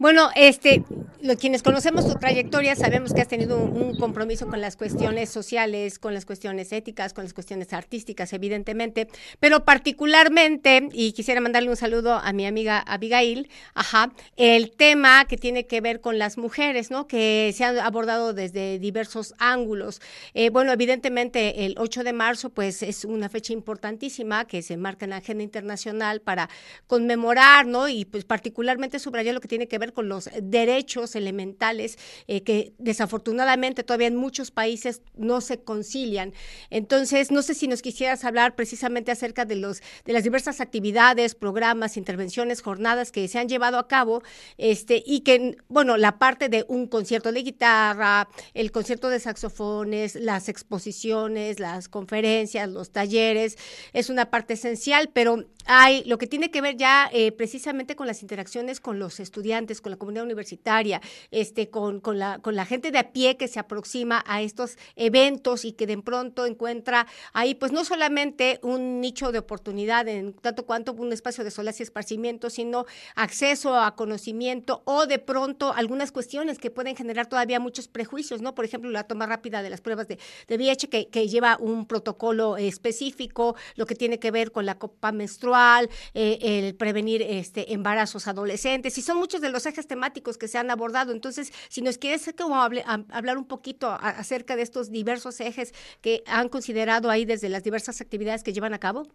Bueno, este, lo, quienes conocemos tu trayectoria sabemos que has tenido un, compromiso con las cuestiones sociales, con las cuestiones éticas, con las cuestiones artísticas, evidentemente, pero particularmente, y quisiera mandarle un saludo a mi amiga Abigail, ajá, el tema que tiene que ver con las mujeres, ¿no? Que se han abordado desde diversos ángulos. Eh, bueno, evidentemente el 8 de marzo, pues es una fecha importantísima que se marca en la agenda internacional para conmemorar, ¿no? Y pues particularmente subrayar lo que tiene que ver con los derechos elementales eh, que desafortunadamente todavía en muchos países no se concilian. Entonces, no sé si nos quisieras hablar precisamente acerca de los de las diversas actividades, programas, intervenciones, jornadas que se han llevado a cabo, este y que bueno, la parte de un concierto de guitarra, el concierto de saxofones, las exposiciones, las conferencias, los talleres, es una parte esencial, pero hay lo que tiene que ver ya eh, precisamente con las interacciones con los estudiantes, con la comunidad universitaria, este, con, con, la, con la gente de a pie que se aproxima a estos eventos y que de pronto encuentra ahí, pues no solamente un nicho de oportunidad en tanto cuanto un espacio de solas y esparcimiento, sino acceso a conocimiento o de pronto algunas cuestiones que pueden generar todavía muchos prejuicios, ¿no? Por ejemplo, la toma rápida de las pruebas de, de VIH que, lleva un protocolo específico, lo que tiene que ver con la copa menstrual, eh, el prevenir este, embarazos adolescentes, y son muchos de los ejes temáticos que se han abordado. Entonces, si nos quieres como hablar un poquito acerca de estos diversos ejes que han considerado ahí desde las diversas actividades que llevan a cabo.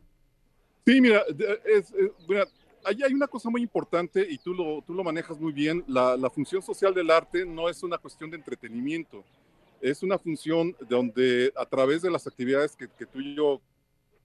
Sí, mira, es, ahí hay una cosa muy importante y tú lo, tú lo manejas muy bien. La, función social del arte no es una cuestión de entretenimiento, es una función donde a través de las actividades que, que tú y yo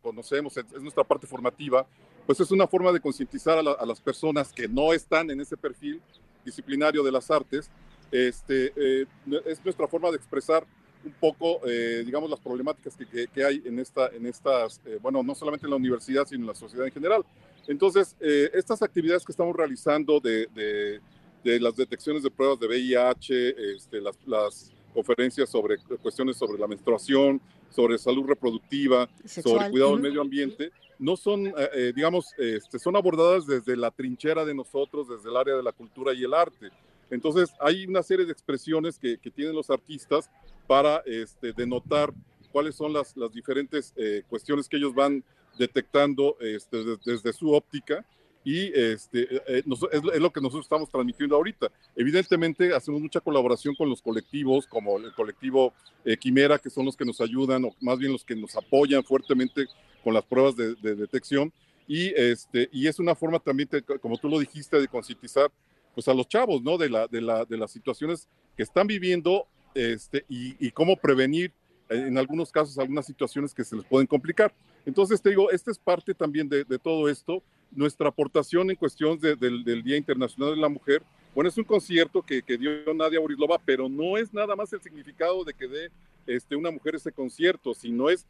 conocemos, es, nuestra parte formativa, pues es una forma de concientizar a, las personas que no están en ese perfil disciplinario de las artes. Este, eh, es nuestra forma de expresar un poco, eh, digamos, las problemáticas que, que, hay en, esta, en estas, eh, bueno, no solamente en la universidad, sino en la sociedad en general. Entonces, estas actividades que estamos realizando de, de, de, las detecciones de pruebas de VIH, este, las, las conferencias sobre cuestiones sobre la menstruación, sobre salud reproductiva, sobre cuidado del medio ambiente, no son, eh, eh, digamos, este, son abordadas desde la trinchera de nosotros, desde el área de la cultura y el arte. Entonces, hay una serie de expresiones que, tienen los artistas para este, denotar cuáles son las, las diferentes eh, cuestiones que ellos van detectando este, desde su óptica y este, eh, eh, es, lo que nosotros estamos transmitiendo ahorita. Evidentemente hacemos mucha colaboración con los colectivos, como el colectivo eh, Quimera, que son los que nos ayudan, o más bien los que nos apoyan fuertemente con las pruebas de, detección. Y, este, y es una forma también, como tú lo dijiste, de concientizar pues, a los chavos, ¿no? De, la, de, la, de las situaciones que están viviendo este, y, y cómo prevenir en algunos casos algunas situaciones que se les pueden complicar. Entonces, te digo, esta es parte también de, de todo esto. Nuestra aportación en cuestión del Día Internacional de la Mujer, bueno, es un concierto que, dio Nadia Borislova, pero no es nada más el significado de que dé este, una mujer ese concierto, sino es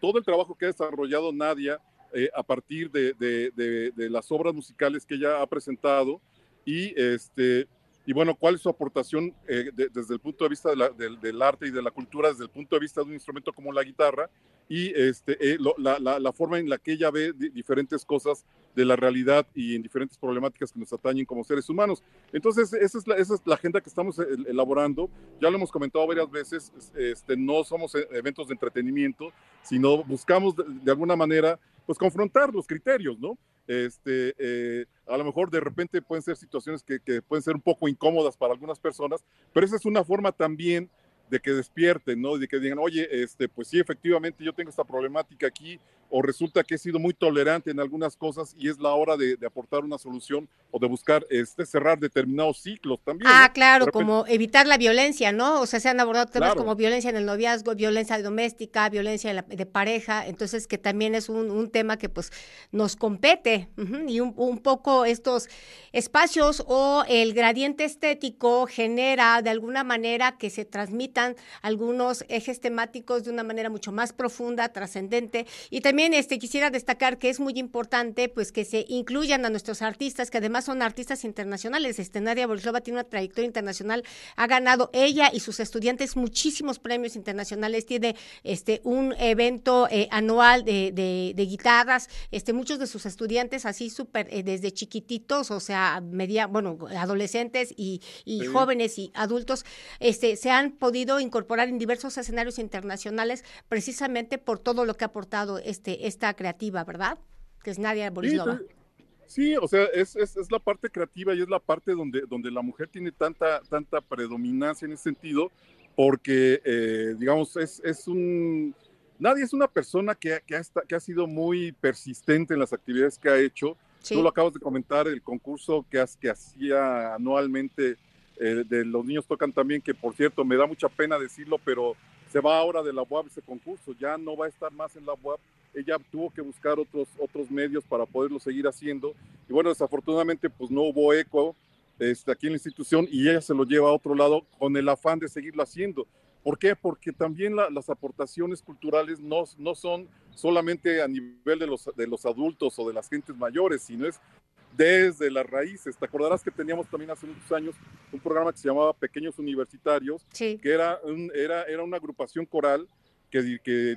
todo el trabajo que ha desarrollado Nadia eh, a partir de, las obras musicales que ella ha presentado y, este, y bueno, cuál es su aportación eh, desde el punto de vista del arte y de la cultura, desde el punto de vista de un instrumento como la guitarra y este, eh, la, forma en la que ella ve diferentes cosas de la realidad y en diferentes problemáticas que nos atañen como seres humanos. Entonces, esa es la, agenda que estamos eh, elaborando. Ya lo hemos comentado varias veces, este, no somos eventos de entretenimiento, sino buscamos de, alguna manera pues confrontar los criterios, ¿no? Este, eh, a lo mejor de repente pueden ser situaciones que, que pueden ser un poco incómodas para algunas personas, pero esa es una forma también de que despierten, ¿no? De que digan, oye, este, pues sí, efectivamente yo tengo esta problemática aquí, o resulta que he sido muy tolerante en algunas cosas y es la hora de, aportar una solución o de buscar este, cerrar determinados ciclos también. Ah, claro, como evitar la violencia, ¿no? O sea, se han abordado temas como violencia en el noviazgo, violencia doméstica, violencia de pareja, entonces que también es un, tema que pues nos compete y un, un, poco estos espacios o el gradiente estético genera de alguna manera que se transmitan algunos ejes temáticos de una manera mucho más profunda, trascendente y también también este, quisiera destacar que es muy importante pues que se incluyan a nuestros artistas, que además son artistas internacionales. Este, Nadia Borislova tiene una trayectoria internacional, ha ganado ella y sus estudiantes muchísimos premios internacionales, tiene este, un evento eh, anual de, de, guitarras, este, muchos de sus estudiantes así súper eh, desde chiquititos, o sea, media, bueno, adolescentes y, jóvenes y adultos, este, se han podido incorporar en diversos escenarios internacionales precisamente por todo lo que ha aportado este este, esta creativa, ¿verdad? Que es Nadia Borislova. Sí, o sea, es, es, es, la parte creativa y es la parte donde, donde la mujer tiene tanta, tanta predominancia en ese sentido, porque, eh, digamos, es, es un... Nadie es una persona que, que, ha, que ha sido muy persistente en las actividades que ha hecho. Tú lo acabas de comentar, el concurso que, que hacía anualmente eh, de Los Niños Tocan también, que por cierto, me da mucha pena decirlo, pero se va ahora de la UAP ese concurso, ya no va a estar más en la UAP ella tuvo que buscar otros, otros medios para poderlo seguir haciendo. Y bueno, desafortunadamente pues no hubo eco este, aquí en la institución y ella se lo lleva a otro lado con el afán de seguirlo haciendo. ¿Por qué? Porque también las aportaciones culturales no, no son solamente a nivel de los, de los adultos o de las gentes mayores, sino es desde las raíces. Te acordarás que teníamos también hace muchos años un programa que se llamaba Pequeños Universitarios, que era, era, era una agrupación coral que,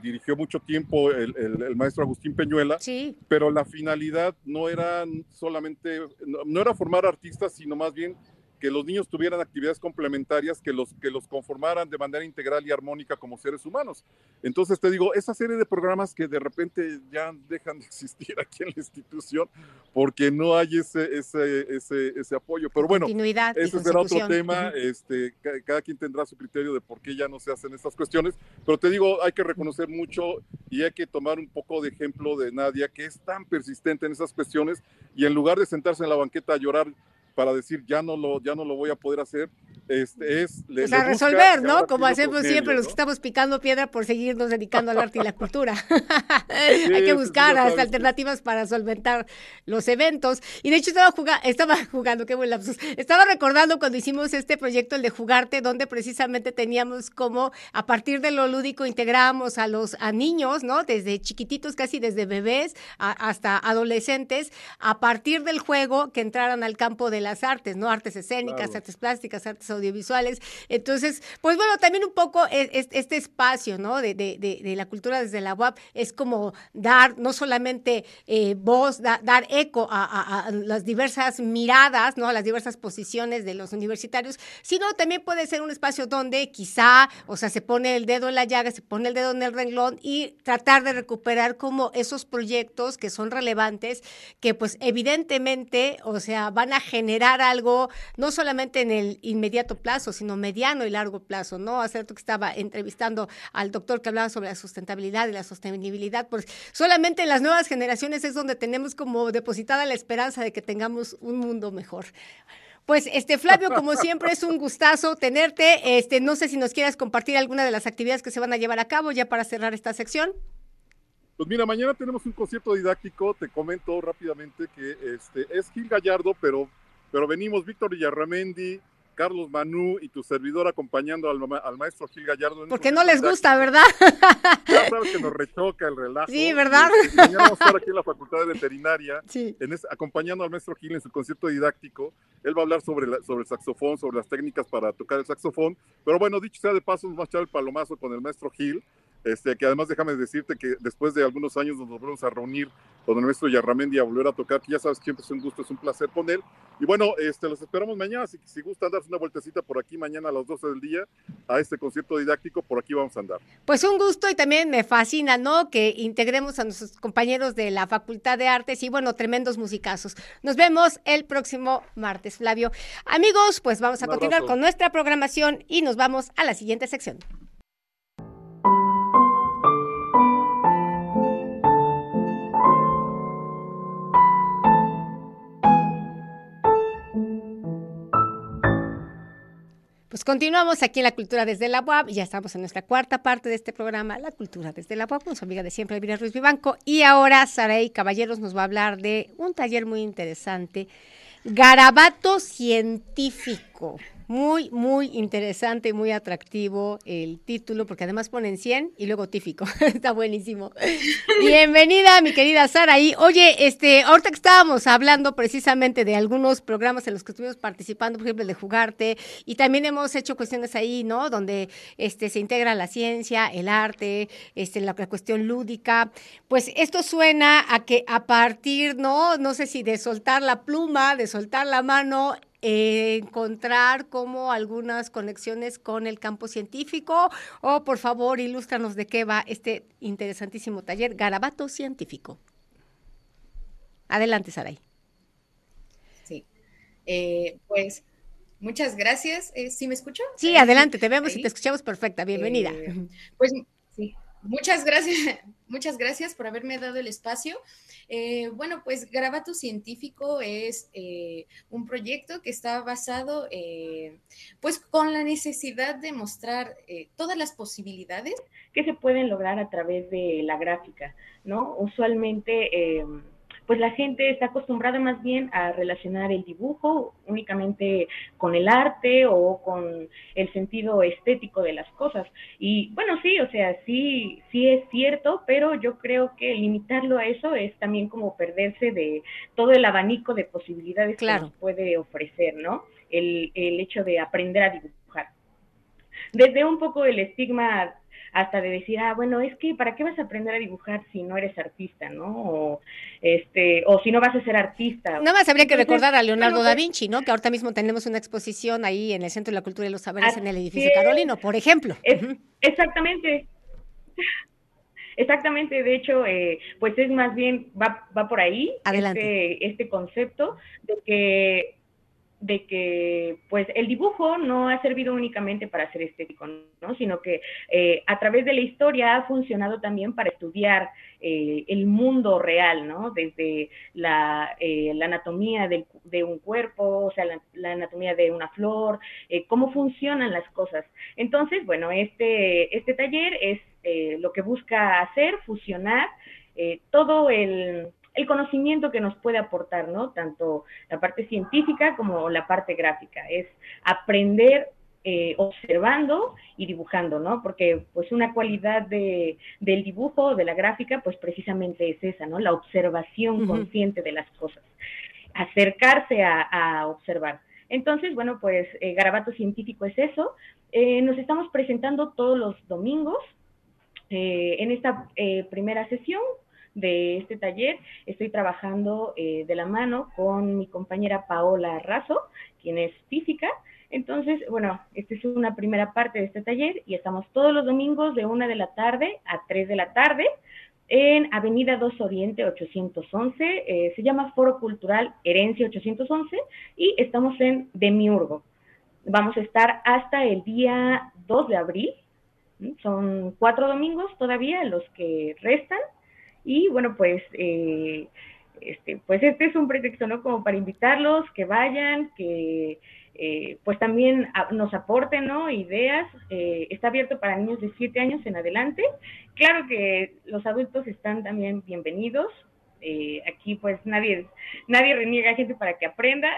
dirigió mucho tiempo el, el, maestro Agustín Peñuela, sí. pero la finalidad no era solamente, no, era formar artistas, sino más bien que los niños tuvieran actividades complementarias que los, que los conformaran de manera integral y armónica como seres humanos. Entonces te digo, esa serie de programas que de repente ya dejan de [LAUGHS] existir aquí en la institución porque no hay ese, ese, ese, ese apoyo. Pero bueno, ese será otro tema. este, cada quien tendrá su criterio de por qué ya no se hacen estas cuestiones. Pero te digo, hay que reconocer mucho y hay que tomar un poco de ejemplo de Nadia, que es tan persistente en esas cuestiones y en lugar de sentarse en la banqueta a llorar para decir ya no lo, ya no lo voy a poder hacer, este, es... Le, resolver, ¿no? Como hacemos siempre los que estamos picando piedra por seguirnos dedicando al arte y la cultura. [LAUGHS] [LAUGHS] Hay que buscar hasta alternativas para solventar los eventos. Y de hecho estaba, jugando, estaba [LAUGHS] jugando, qué buen lapsus, estaba recordando cuando hicimos este proyecto, el de Jugarte, donde precisamente teníamos como a partir de lo lúdico integrábamos a los a niños, ¿no? Desde chiquititos, casi desde bebés hasta adolescentes, a partir del juego que entraran al campo de las artes, ¿no? Artes escénicas, artes plásticas, artes audiovisuales. Entonces, pues bueno, también un poco este espacio, ¿no? De, de, de, la cultura desde la UAP es como dar no solamente eh, voz, dar eco a, las diversas miradas, ¿no? A las diversas posiciones de los universitarios, sino también puede ser un espacio donde quizá, o sea, se pone el dedo en la llaga, se pone el dedo en el renglón y tratar de recuperar como esos proyectos que son relevantes, que pues evidentemente, o sea, van a generar algo, no solamente en el inmediato plazo, sino mediano y largo plazo, ¿no? Hace rato que estaba entrevistando al doctor que hablaba sobre la sustentabilidad y la sostenibilidad, pues solamente en las nuevas generaciones es donde tenemos como depositada la esperanza de que tengamos un mundo mejor. Pues este Flavio, como siempre, es un gustazo tenerte. Este, no sé si nos quieras compartir alguna de las actividades que se van a llevar a cabo ya para cerrar esta sección. Pues mira, mañana tenemos un concierto didáctico, te comento rápidamente que este es Gil Gallardo, pero, pero venimos Víctor Villarramendi, Carlos Manú y tu servidor acompañando al, maestro Gil Gallardo. Porque no les gusta, ¿verdad? Ya sabes que nos rechoca el relajo. Sí, ¿verdad? mañana vamos a estar aquí en la Facultad de Veterinaria, [LAUGHS] acompañando al maestro Gil en su concierto didáctico. Él va a hablar sobre, sobre el saxofón, sobre las técnicas para tocar el saxofón. Pero bueno, dicho sea de paso, nos va a echar el palomazo con el maestro Gil. Este, que además déjame decirte que después de algunos años nos volvemos a reunir con el maestro Yarramendi a volver a tocar, que ya sabes que siempre es un gusto, es un placer con él. Y bueno, este, los esperamos mañana, que si gustan darse una vueltecita por aquí mañana a las 12 del día a este concierto didáctico, por aquí vamos a andar. Pues un gusto y también me fascina, ¿no? Que integremos a nuestros compañeros de la Facultad de Artes y bueno, tremendos musicazos. Nos vemos el próximo martes, Flavio. Amigos, pues vamos a continuar con nuestra programación y nos vamos a la siguiente sección. Pues continuamos aquí en La Cultura desde la UAB. Ya estamos en nuestra cuarta parte de este programa, La Cultura desde la UAB, con su amiga de siempre, Elvira Ruiz Vivanco. Y ahora Saraí Caballeros nos va a hablar de un taller muy interesante, Garabato Científico. Muy, muy interesante, y muy atractivo el título, porque además ponen 100 y luego tífico. [LAUGHS] Está buenísimo. Bienvenida, mi querida Sara. Y oye, este, ahorita que estábamos hablando precisamente de algunos programas en los que estuvimos participando, por ejemplo, el de Jugarte, y también hemos hecho cuestiones ahí, ¿no? Donde este, se integra la ciencia, el arte, este, la, la cuestión lúdica. Pues esto suena a que a partir, ¿no? No sé si de soltar la pluma, de soltar la mano, eh, encontrar como algunas conexiones con el campo científico o por favor ilústranos de qué va este interesantísimo taller Garabato Científico. Adelante, Saray. Sí, eh, pues muchas gracias. Eh, ¿Sí me escucho? Sí, adelante, te vemos y te escuchamos perfecta. Bienvenida. pues muchas gracias, [LAUGHS] muchas gracias por haberme dado el espacio. Eh, bueno, pues Garabato Científico es eh, un proyecto que está basado eh, pues con la necesidad de mostrar todas las posibilidades que se pueden lograr a través de la gráfica, ¿no? Usualmente pues la gente está acostumbrada más bien a relacionar el dibujo únicamente con el arte o con el sentido estético de las cosas. Y bueno, sí, o sea, sí, sí es cierto, pero yo creo que limitarlo a eso es también como perderse de todo el abanico de posibilidades que nos puede ofrecer, ¿no? El, el hecho de aprender a dibujar. Desde un poco el estigma hasta de decir, ah, bueno, es que ¿para qué vas a aprender a dibujar si no eres artista, no? O, este, o si no vas a ser artista. Nada más habría que recordar a Leonardo da Vinci, ¿no? Que ahorita mismo tenemos una exposición ahí en el Centro de la Cultura y los Saberes en el edificio Carolino, por ejemplo. Exactamente. Exactamente, de hecho, eh, pues es más bien, va, va por ahí Este, este concepto de que de que pues el dibujo no ha servido únicamente para ser estético, ¿no? sino que eh, a través de la historia ha funcionado también para estudiar eh, el mundo real, ¿no? desde la, eh, la anatomía de un cuerpo, o sea, la, anatomía de una flor, cómo funcionan las cosas. Entonces, bueno, este, este taller es lo que busca hacer, fusionar todo el el conocimiento que nos puede aportar, ¿no? Tanto la parte científica como la parte gráfica. Es aprender eh, observando y dibujando, ¿no? Porque pues una cualidad de, del dibujo, de la gráfica, pues precisamente es esa, ¿no? La observación consciente de las cosas, acercarse a, observar. Entonces, bueno, pues eh, Garabato Científico es eso. Eh, nos estamos presentando todos los domingos. en esta primera sesión de este taller estoy trabajando eh, de la mano con mi compañera Paola Razo, quien es física. Entonces, bueno, esta es una primera parte de este taller y estamos todos los domingos de una de la tarde a 3 de la tarde en Avenida 2 Oriente 811. Eh, se llama Foro Cultural Herencia 811 y estamos en Demiurgo. Vamos a estar hasta el día 2 de abril. Son cuatro domingos todavía los que restan y bueno, pues, eh, este, pues este es un pretexto, ¿no? Como para invitarlos, que vayan, que eh, pues también nos aporten, ¿no? Ideas. Eh, está abierto para niños de 7 años en adelante. Claro que los adultos están también bienvenidos. aquí pues nadie, nadie reniega a gente para que aprenda.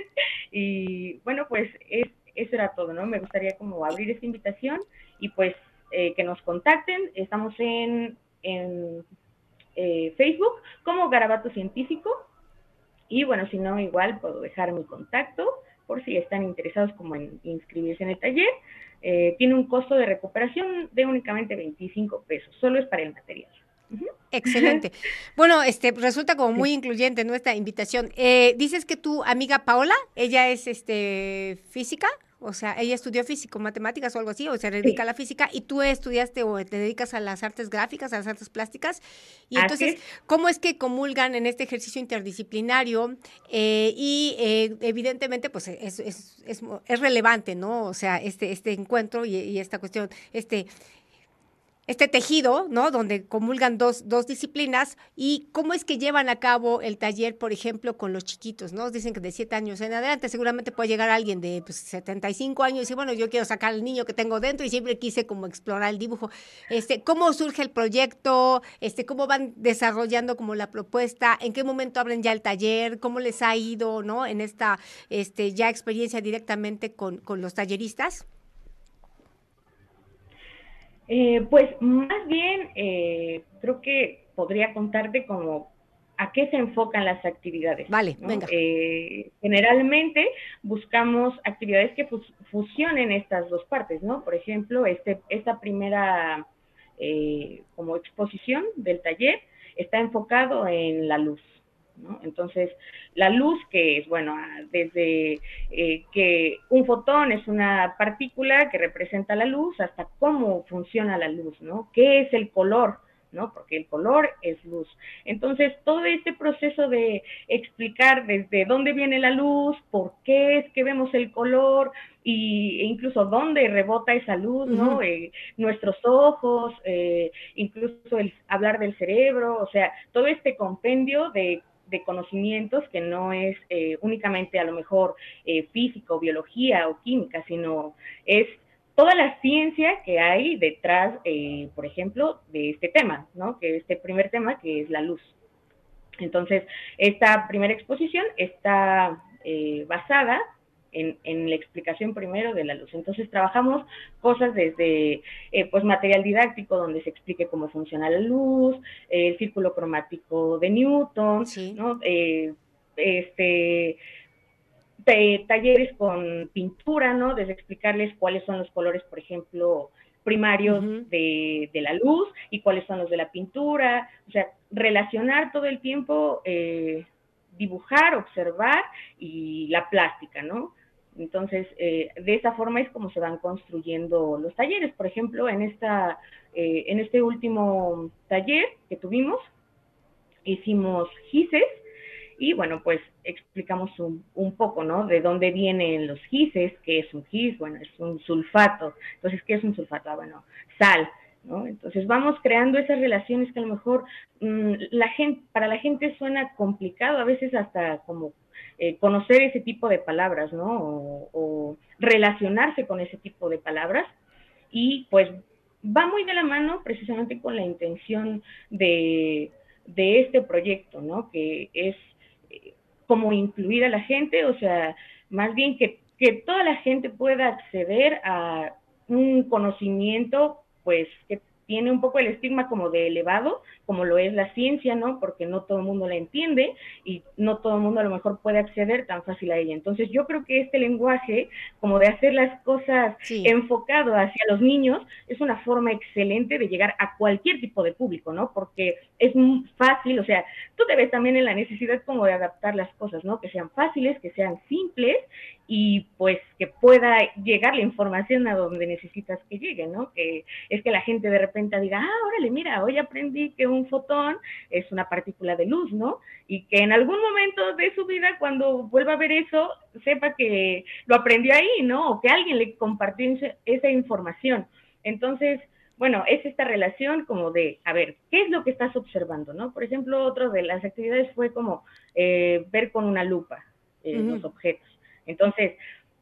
[LAUGHS] y bueno, pues eso era todo, ¿no? Me gustaría como abrir esta invitación y pues que nos contacten. Estamos en, en eh, Facebook como Garabato Científico. Y bueno, si no, igual puedo dejar mi contacto por si están interesados como en inscribirse en el taller. Eh, tiene un costo de recuperación de únicamente 25 pesos, solo es para el material. Excelente. [LAUGHS] Bueno, este resulta como muy incluyente nuestra invitación. Eh, dices que tu amiga Paola, ella es este física. O sea, ella estudió físico, matemáticas o algo así, o se dedica a la física, y tú estudiaste o te dedicas a las artes gráficas, a las artes plásticas. Y entonces, ¿cómo es que comulgan en este ejercicio interdisciplinario? Eh, y eh, evidentemente, pues es, es, es, relevante, ¿no? O sea, este, este encuentro y, y esta cuestión, este este tejido, ¿no? Donde comulgan dos, dos disciplinas y cómo es que llevan a cabo el taller, por ejemplo, con los chiquitos, ¿no? Dicen que de siete años en adelante seguramente puede llegar alguien de pues, 75 años y decir, bueno, yo quiero sacar al niño que tengo dentro y siempre quise como explorar el dibujo. Este, ¿Cómo surge el proyecto? Este, ¿Cómo van desarrollando como la propuesta? ¿En qué momento abren ya el taller? ¿Cómo les ha ido, ¿no? En esta este, ya experiencia directamente con, con los talleristas. Eh, pues más bien eh, creo que podría contarte como a qué se enfocan las actividades. Vale, venga. Eh, generalmente buscamos actividades que fusionen estas dos partes, ¿no? Por ejemplo, este, esta primera como exposición del taller está enfocado en la luz, entonces, la luz que es, bueno, ah, desde eh, que un fotón es una partícula que representa la luz hasta cómo funciona la luz, ¿no? ¿Qué es el color? ¿no? Porque el color es luz. Entonces, todo este proceso de explicar desde dónde viene la luz, por qué es que vemos el color y, e incluso dónde rebota esa luz, ¿no? Eh, nuestros ojos, eh, incluso el hablar del cerebro, o sea, todo este compendio de de conocimientos que no es eh, únicamente a lo mejor eh, físico, biología o química, sino es toda la ciencia que hay detrás, eh, por ejemplo, de este tema, ¿no? Que este primer tema que es la luz. Entonces, esta primera exposición está basada en, la explicación primero de la luz. Entonces trabajamos cosas desde eh, pues material didáctico donde se explique cómo funciona la luz, el círculo cromático de Newton, ¿no? Eh, este talleres con pintura, ¿no? Desde explicarles cuáles son los colores, por ejemplo, primarios de, la luz y cuáles son los de la pintura, o sea, relacionar todo el tiempo eh, dibujar, observar y la plástica, ¿no? Entonces, eh, de esa forma es como se van construyendo los talleres. Por ejemplo, en, esta, eh, en este último taller que tuvimos, hicimos gises y bueno, pues explicamos un, un, poco, ¿no? De dónde vienen los gises, qué es un gis, bueno, es un sulfato. Entonces, ¿qué es un sulfato? Ah, bueno, sal. ¿No? Entonces vamos creando esas relaciones que a lo mejor mm, la gente, para la gente suena complicado, a veces hasta como eh, conocer ese tipo de palabras, ¿no? O, relacionarse con ese tipo de palabras. Y pues va muy de la mano precisamente con la intención de, este proyecto, ¿no? Que es eh, como incluir a la gente, o sea, más bien que, que toda la gente pueda acceder a un conocimiento, pues, que tiene un poco el estigma como de elevado, como lo es la ciencia, ¿no? Porque no todo el mundo la entiende y no todo el mundo a lo mejor puede acceder tan fácil a ella. Entonces yo creo que este lenguaje, como de hacer las cosas enfocado hacia los niños, es una forma excelente de llegar a cualquier tipo de público, ¿no? Porque es muy fácil, o sea, tú te ves también en la necesidad como de adaptar las cosas, ¿no? Que sean fáciles, que sean simples y pues que pueda llegar la información a donde necesitas que llegue, ¿no? Que es que la gente de repente diga, ah, órale, mira, hoy aprendí que un fotón es una partícula de luz, ¿no? Y que en algún momento de su vida, cuando vuelva a ver eso, sepa que lo aprendió ahí, ¿no? O que alguien le compartió esa información. Entonces, bueno, es esta relación como de, a ver, ¿qué es lo que estás observando, no? Por ejemplo, otra de las actividades fue como eh, ver con una lupa eh, los objetos entonces,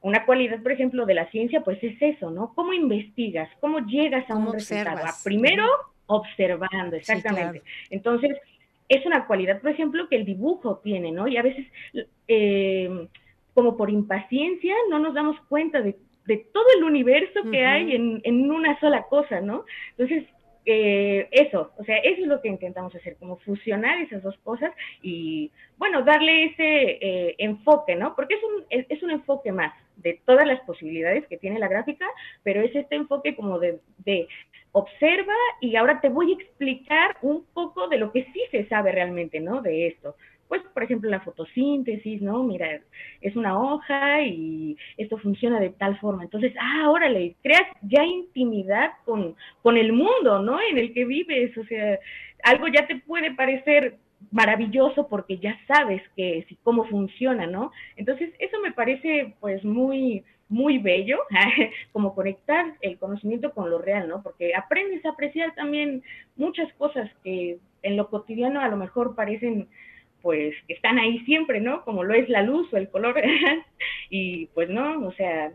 una cualidad, por ejemplo, de la ciencia, pues es eso, ¿no? ¿Cómo investigas? ¿Cómo llegas a un resultado? primero, observando, exactamente. Entonces, es una cualidad, por ejemplo, que el dibujo tiene, ¿no? Y a veces, eh, como por impaciencia, no nos damos cuenta de, todo el universo que hay en, en, una sola cosa, ¿no? Entonces, eh, eso, o sea, eso es lo que intentamos hacer, como fusionar esas dos cosas y, bueno, darle ese eh, enfoque, ¿no? Porque es un, es, un enfoque más de todas las posibilidades que tiene la gráfica, pero es este enfoque como de, de observa y ahora te voy a explicar un poco de lo que sí se sabe realmente, ¿no? De esto pues, por ejemplo, la fotosíntesis, ¿no? Mira, es una hoja y esto funciona de tal forma. Entonces, ah, órale, creas ya intimidad con, con el mundo, ¿no? En el que vives, o sea, algo ya te puede parecer maravilloso porque ya sabes que es y cómo funciona, ¿no? Entonces, eso me parece pues muy, muy bello, [LAUGHS] como conectar el conocimiento con lo real, ¿no? Porque aprendes a apreciar también muchas cosas que en lo cotidiano a lo mejor parecen pues están ahí siempre, ¿no? Como lo es la luz o el color, [LAUGHS] y pues no, o sea,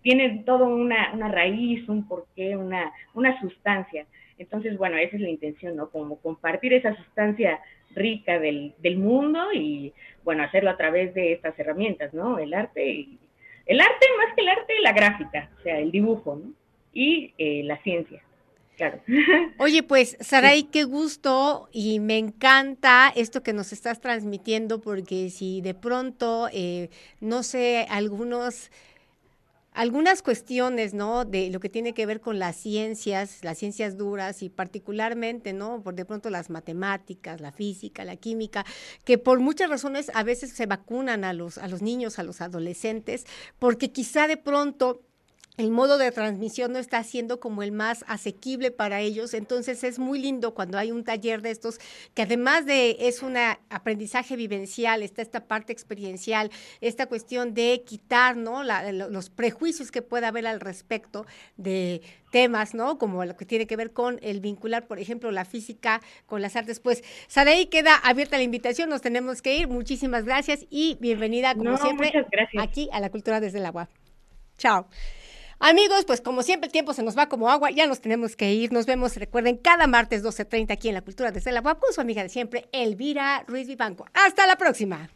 tiene todo una, una raíz, un porqué, una, una sustancia. Entonces, bueno, esa es la intención, ¿no? Como compartir esa sustancia rica del, del mundo y, bueno, hacerlo a través de estas herramientas, ¿no? El arte, y, el arte más que el arte, la gráfica, o sea, el dibujo, ¿no? Y eh, la ciencia. Claro. Oye, pues, Saray, qué gusto y me encanta esto que nos estás transmitiendo, porque si de pronto, eh, no sé, algunos algunas cuestiones, ¿no? De lo que tiene que ver con las ciencias, las ciencias duras y particularmente, ¿no? Por de pronto las matemáticas, la física, la química, que por muchas razones a veces se vacunan a los, a los niños, a los adolescentes, porque quizá de pronto el modo de transmisión no está siendo como el más asequible para ellos. Entonces es muy lindo cuando hay un taller de estos, que además de es un aprendizaje vivencial, está esta parte experiencial, esta cuestión de quitar ¿no? los prejuicios que pueda haber al respecto de temas, ¿no? Como lo que tiene que ver con el vincular, por ejemplo, la física con las artes. Pues, Sadei, queda abierta la invitación, nos tenemos que ir. Muchísimas gracias y bienvenida, como siempre, aquí a la Cultura desde el Agua. Chao. Amigos, pues como siempre el tiempo se nos va como agua, ya nos tenemos que ir. Nos vemos, recuerden, cada martes 12.30 aquí en La Cultura de la Web con su amiga de siempre, Elvira Ruiz Vivanco. Hasta la próxima.